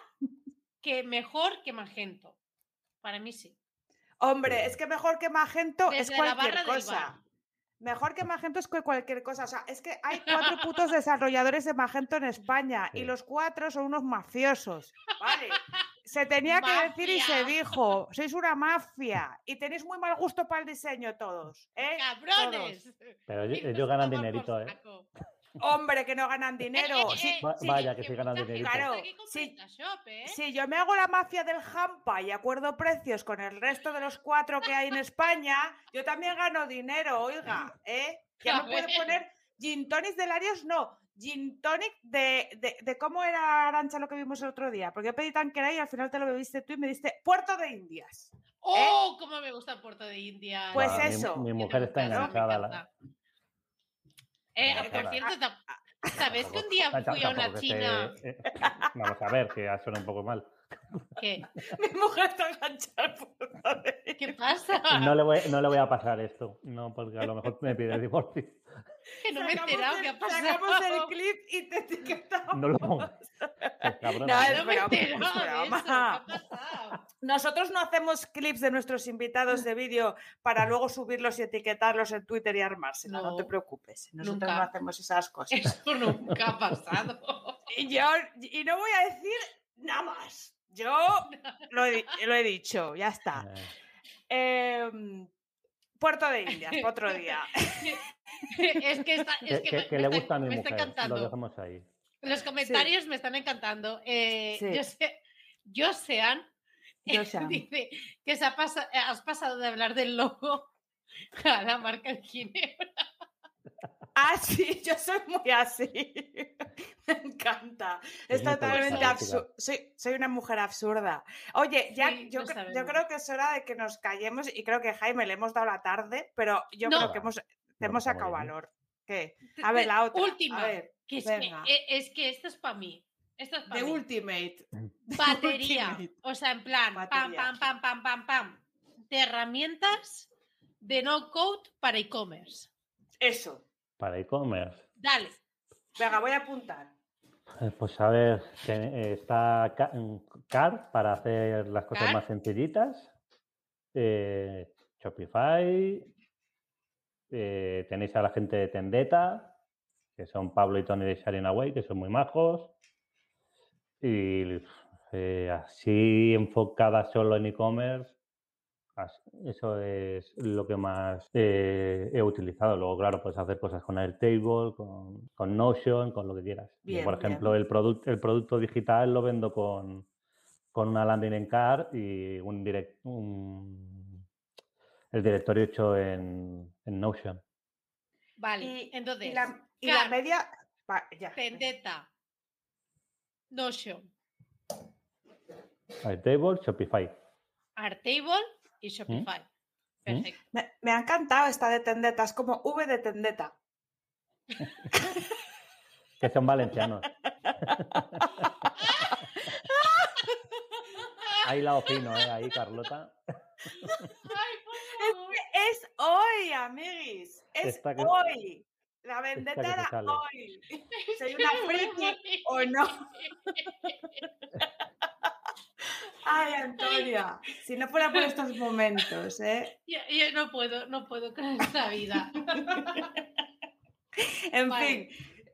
[SPEAKER 2] que mejor que Magento. Para mí sí.
[SPEAKER 3] Hombre, es que mejor que Magento es
[SPEAKER 2] Desde
[SPEAKER 3] cualquier cosa. Mejor que Magento es que cualquier cosa. O sea, es que hay cuatro putos desarrolladores de Magento en España y los cuatro son unos mafiosos. Vale. Se tenía que decir y se dijo. Sois una mafia y tenéis muy mal gusto para el diseño todos. ¿eh?
[SPEAKER 2] ¡Cabrones!
[SPEAKER 4] Pero ellos, ellos
[SPEAKER 2] a
[SPEAKER 4] ganan dinerito, ¿eh?
[SPEAKER 3] Hombre, que no ganan dinero.
[SPEAKER 2] Eh,
[SPEAKER 3] Sí,
[SPEAKER 2] eh,
[SPEAKER 4] Va-
[SPEAKER 2] sí,
[SPEAKER 4] vaya, que sí ganan dinerito.
[SPEAKER 3] Claro,
[SPEAKER 2] con
[SPEAKER 3] sí.
[SPEAKER 2] ¿eh?
[SPEAKER 3] Si yo me hago la mafia del Hampa y acuerdo precios con el resto de los cuatro que hay en España, yo también gano dinero, oiga, ¿eh? Ya
[SPEAKER 2] A
[SPEAKER 3] me puede poner gin tonics de Larios, no, gin tonic de, de, de cómo era Arancha lo que vimos el otro día, porque yo pedí tanquera y al final te lo bebiste tú y me diste Puerto de Indias.
[SPEAKER 2] ¡Oh! ¡Cómo me gusta Puerto de India!
[SPEAKER 3] Pues
[SPEAKER 4] Ah,
[SPEAKER 3] eso.
[SPEAKER 4] Mi, mujer está enganchada. la-.
[SPEAKER 2] Eh, por cierto, ta- ¿sabes que un día fui a una china?
[SPEAKER 4] Vamos a ver, que suena un poco mal.
[SPEAKER 2] ¿Qué?
[SPEAKER 3] Mi mujer está enganchada Indias.
[SPEAKER 2] ¿Qué pasa?
[SPEAKER 4] No le, voy, no le voy a pasar esto. No, porque a lo mejor me pide divorcio.
[SPEAKER 2] Que no me he
[SPEAKER 3] Sacamos
[SPEAKER 2] enterado
[SPEAKER 3] el-
[SPEAKER 2] qué ha pasado.
[SPEAKER 3] Sacamos el clip y te etiquetamos.
[SPEAKER 4] No lo cabrona.
[SPEAKER 3] No,
[SPEAKER 2] Que
[SPEAKER 3] es
[SPEAKER 2] no me he
[SPEAKER 3] broma,
[SPEAKER 2] enterado
[SPEAKER 3] es
[SPEAKER 2] de eso. ¿Qué ha pasado?
[SPEAKER 3] Nosotros no hacemos clips de nuestros invitados de vídeo para luego subirlos y etiquetarlos en Twitter y armársela, no, te
[SPEAKER 2] No,
[SPEAKER 3] preocupes. Nosotros
[SPEAKER 2] nunca.
[SPEAKER 3] no hacemos esas cosas.
[SPEAKER 2] Eso nunca ha pasado.
[SPEAKER 3] Y yo y no voy a decir nada más. Yo lo he, di- lo he dicho, ya está.
[SPEAKER 4] Eh,
[SPEAKER 3] Em, Puerto de Indias, otro día.
[SPEAKER 2] es que, está, es
[SPEAKER 4] que,
[SPEAKER 2] que,
[SPEAKER 4] que-
[SPEAKER 2] me-
[SPEAKER 4] que le
[SPEAKER 2] está-
[SPEAKER 4] gusta a mi
[SPEAKER 2] me está
[SPEAKER 4] mujer. Lo
[SPEAKER 2] encantando.
[SPEAKER 4] dejamos ahí.
[SPEAKER 2] Los comentarios me están encantando. Eh,
[SPEAKER 3] Sí.
[SPEAKER 2] yo sé, Josean
[SPEAKER 3] Josean.
[SPEAKER 2] dice que se ha pasa- eh, has pasado de hablar del logo a la marca de Ginebra.
[SPEAKER 3] Ah, sí, yo soy muy así. Me encanta. Es, totalmente absurdo. Soy, soy una mujer absurda. Oye, ya,
[SPEAKER 2] Sí,
[SPEAKER 3] yo, yo creo que es hora de que nos callemos y creo que Jaime le hemos dado la tarde, pero yo
[SPEAKER 2] No.
[SPEAKER 3] creo que hemos, te hemos sacado valor. ¿Qué? A ver, la otra.
[SPEAKER 2] Última.
[SPEAKER 3] A ver,
[SPEAKER 2] Que es,
[SPEAKER 3] venga.
[SPEAKER 2] que, eh, es que esto es para mí. Esto es para
[SPEAKER 3] The
[SPEAKER 2] mí.
[SPEAKER 3] Ultimate.
[SPEAKER 2] Batería.
[SPEAKER 3] Ultimate.
[SPEAKER 2] O sea, en plan, pam,
[SPEAKER 3] Batería.
[SPEAKER 2] pam, pam, pam, pam, pam. De herramientas de no code para e-commerce.
[SPEAKER 3] Eso.
[SPEAKER 4] Para e-commerce.
[SPEAKER 2] Dale.
[SPEAKER 3] Venga, voy a apuntar.
[SPEAKER 4] Eh, Pues a ver, eh, está mm, Car para hacer las cosas
[SPEAKER 2] Car.
[SPEAKER 4] más sencillitas. Eh, Shopify. Eh, tenéis a la gente de Tendeta, que son Pablo y Tony de Sharing Away, que son muy majos. Y eh, así enfocada solo en e-commerce, eso es lo que más eh, he utilizado. Luego, claro, puedes hacer cosas con Airtable, con, con Notion, con lo que quieras.
[SPEAKER 3] Bien,
[SPEAKER 4] por
[SPEAKER 3] bien.
[SPEAKER 4] ejemplo, el, produc- el producto digital lo vendo con, con una landing en car y un, direct, un- el directorio hecho en, en Notion.
[SPEAKER 2] Vale.
[SPEAKER 3] Y,
[SPEAKER 2] Entonces,
[SPEAKER 3] y la, y la
[SPEAKER 2] Car.
[SPEAKER 3] media. va, ya.
[SPEAKER 2] Vendetta. Notion.
[SPEAKER 4] Airtable, Shopify.
[SPEAKER 2] Artable y Shopify. Perfecto.
[SPEAKER 3] Me, me ha encantado esta de Tendeta. Es como V de Tendeta.
[SPEAKER 4] Que son valencianos. Ahí la opino, ¿eh? Ahí, Carlota.
[SPEAKER 2] Ay, por favor.
[SPEAKER 3] Es hoy, amiguis. Es
[SPEAKER 4] que-
[SPEAKER 3] hoy. La vendetta era hoy. Soy una friki o no. Ay, Antonia. Si no fuera por estos momentos, ¿eh?
[SPEAKER 2] Yo, yo no puedo, no puedo con esta vida.
[SPEAKER 3] En
[SPEAKER 2] Vale.
[SPEAKER 3] fin,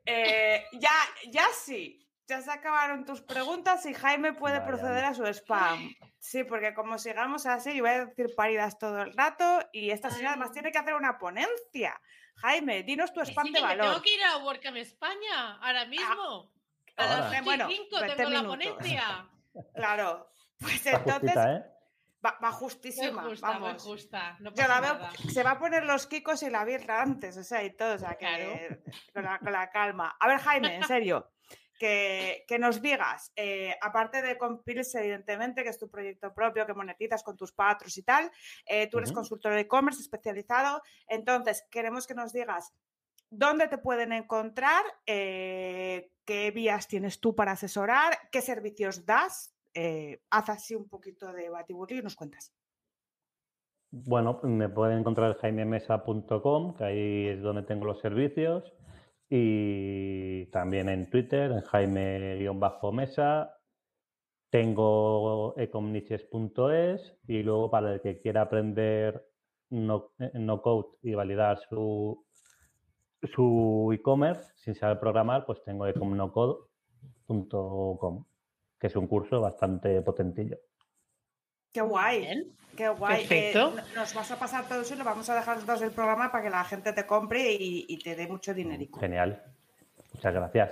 [SPEAKER 3] eh, ya, ya sí. Ya se acabaron tus preguntas y Jaime puede
[SPEAKER 4] Vaya,
[SPEAKER 3] proceder a su spam. Sí, porque como sigamos así, yo voy a decir paridas todo el rato y esta señora además tiene que hacer una ponencia. Jaime, dinos tu spam
[SPEAKER 2] sí,
[SPEAKER 3] de
[SPEAKER 2] que
[SPEAKER 3] valor.
[SPEAKER 2] tengo que ir a WordCamp España ahora mismo. a las 8
[SPEAKER 3] Bueno,
[SPEAKER 2] y 5
[SPEAKER 3] 20
[SPEAKER 2] tengo la
[SPEAKER 3] minutos.
[SPEAKER 2] ponencia.
[SPEAKER 3] Claro. Pues entonces
[SPEAKER 4] justita, ¿eh?
[SPEAKER 3] va, va
[SPEAKER 2] Muy
[SPEAKER 3] justísima.
[SPEAKER 2] muy
[SPEAKER 3] vamos.
[SPEAKER 2] justa. No
[SPEAKER 3] Yo la veo,
[SPEAKER 2] nada.
[SPEAKER 3] se va a poner los kikos y la birra antes, o sea, y todo, o sea, que
[SPEAKER 2] Claro.
[SPEAKER 3] con, la, con la calma. A ver, Jaime, en serio, que, que nos digas, eh, aparte de Compils, evidentemente, que es tu proyecto propio, que monetizas con tus patros y tal, eh, tú eres consultor de e-commerce especializado, entonces queremos que nos digas dónde te pueden encontrar, eh, qué vías tienes tú para asesorar, qué servicios das. eh, haz así un poquito de batiburrillo y nos cuentas.
[SPEAKER 4] Bueno, me pueden encontrar en jaimemesa.com, que ahí es donde tengo los servicios. Y también en Twitter, en jaime-mesa. Tengo ecomniches.es y luego para el que quiera aprender no, eh, no code y validar su, su e-commerce sin saber programar, pues tengo ecomnocode.com, que es un curso bastante potentillo.
[SPEAKER 3] Qué guay.
[SPEAKER 2] Bien.
[SPEAKER 3] Qué guay.
[SPEAKER 2] Perfecto.
[SPEAKER 3] Eh, no- nos vas a pasar todo eso y lo vamos a dejar todos del programa para que la gente te compre y, y te dé mucho dinerico.
[SPEAKER 4] Genial. Muchas gracias.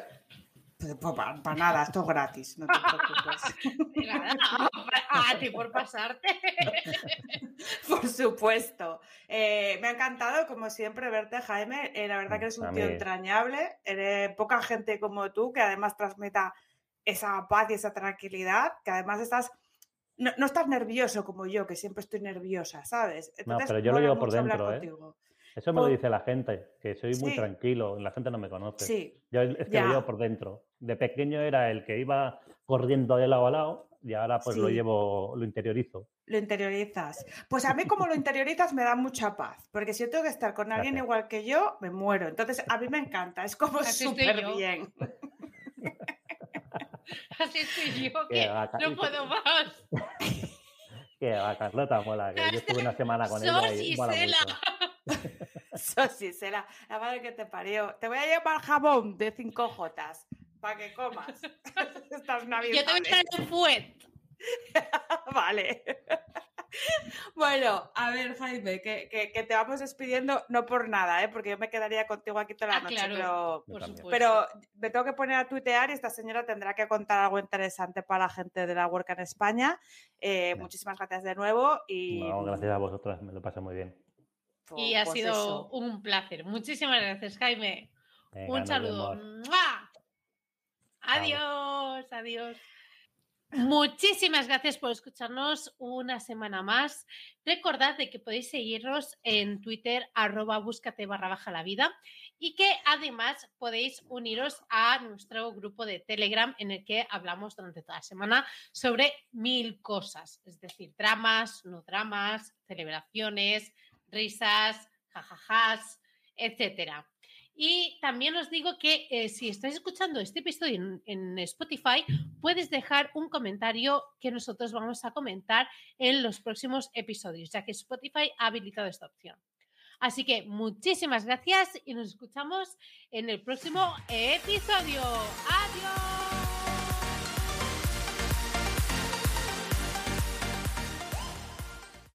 [SPEAKER 3] Pues, pues, para, nada, esto es gratis, no te preocupes.
[SPEAKER 2] a ti por pasarte.
[SPEAKER 3] por supuesto. Eh, me ha encantado, como siempre, verte, Jaime. Eh, la verdad que eres un tío entrañable. Eres poca gente como tú que además transmita esa paz y esa tranquilidad, que además estás no, estás nervioso como yo, que siempre estoy nerviosa, ¿sabes?
[SPEAKER 4] no, pero yo lo llevo por dentro, ¿eh? Eso me lo dice la gente, que soy muy tranquilo, la gente no me conoce. Sí. Yo es que lo llevo por dentro. De pequeño era el que iba corriendo de lado a lado y ahora pues lo llevo, lo interiorizo.
[SPEAKER 3] Lo interiorizas. Pues a mí como lo interiorizas me da mucha paz, porque si yo tengo que estar con alguien igual que yo, me muero. Entonces a mí me encanta, es como súper bien.
[SPEAKER 2] Así estoy yo, que no puedo más.
[SPEAKER 4] que va, Carlota, mola, que yo estuve una semana con ella y mola
[SPEAKER 3] será la madre que te parió. Te voy a llevar jabón de 5 jotas para que comas estas navidades.
[SPEAKER 2] Yo te voy a traer un fuet.
[SPEAKER 3] vale. Bueno, a ver, Jaime, que, te vamos despidiendo, no por nada, ¿eh? porque yo me quedaría contigo aquí toda la ah, noche, pero, pero, me tengo que poner a tuitear y esta señora tendrá que contar algo interesante para la gente de la Work en España. Eh, muchísimas gracias de nuevo. Y...
[SPEAKER 4] gracias a vosotras, me lo pasé muy bien
[SPEAKER 2] y ha pues sido un placer. Muchísimas gracias, Jaime. un saludo. Adiós, adiós. Muchísimas gracias por escucharnos una semana más. Recordad de que podéis seguirnos en Twitter, arroba búscate barra baja la vida, y que además podéis uniros a nuestro grupo de Telegram en el que hablamos durante toda la semana sobre mil cosas, es decir, dramas, no dramas, celebraciones, risas, jajajas, etcétera. Y también os digo que eh, si estáis escuchando este episodio en, Spotify, puedes dejar un comentario que nosotros vamos a comentar en los próximos episodios, ya que Spotify ha habilitado esta opción. Así que muchísimas gracias y nos escuchamos en el próximo episodio. Adiós.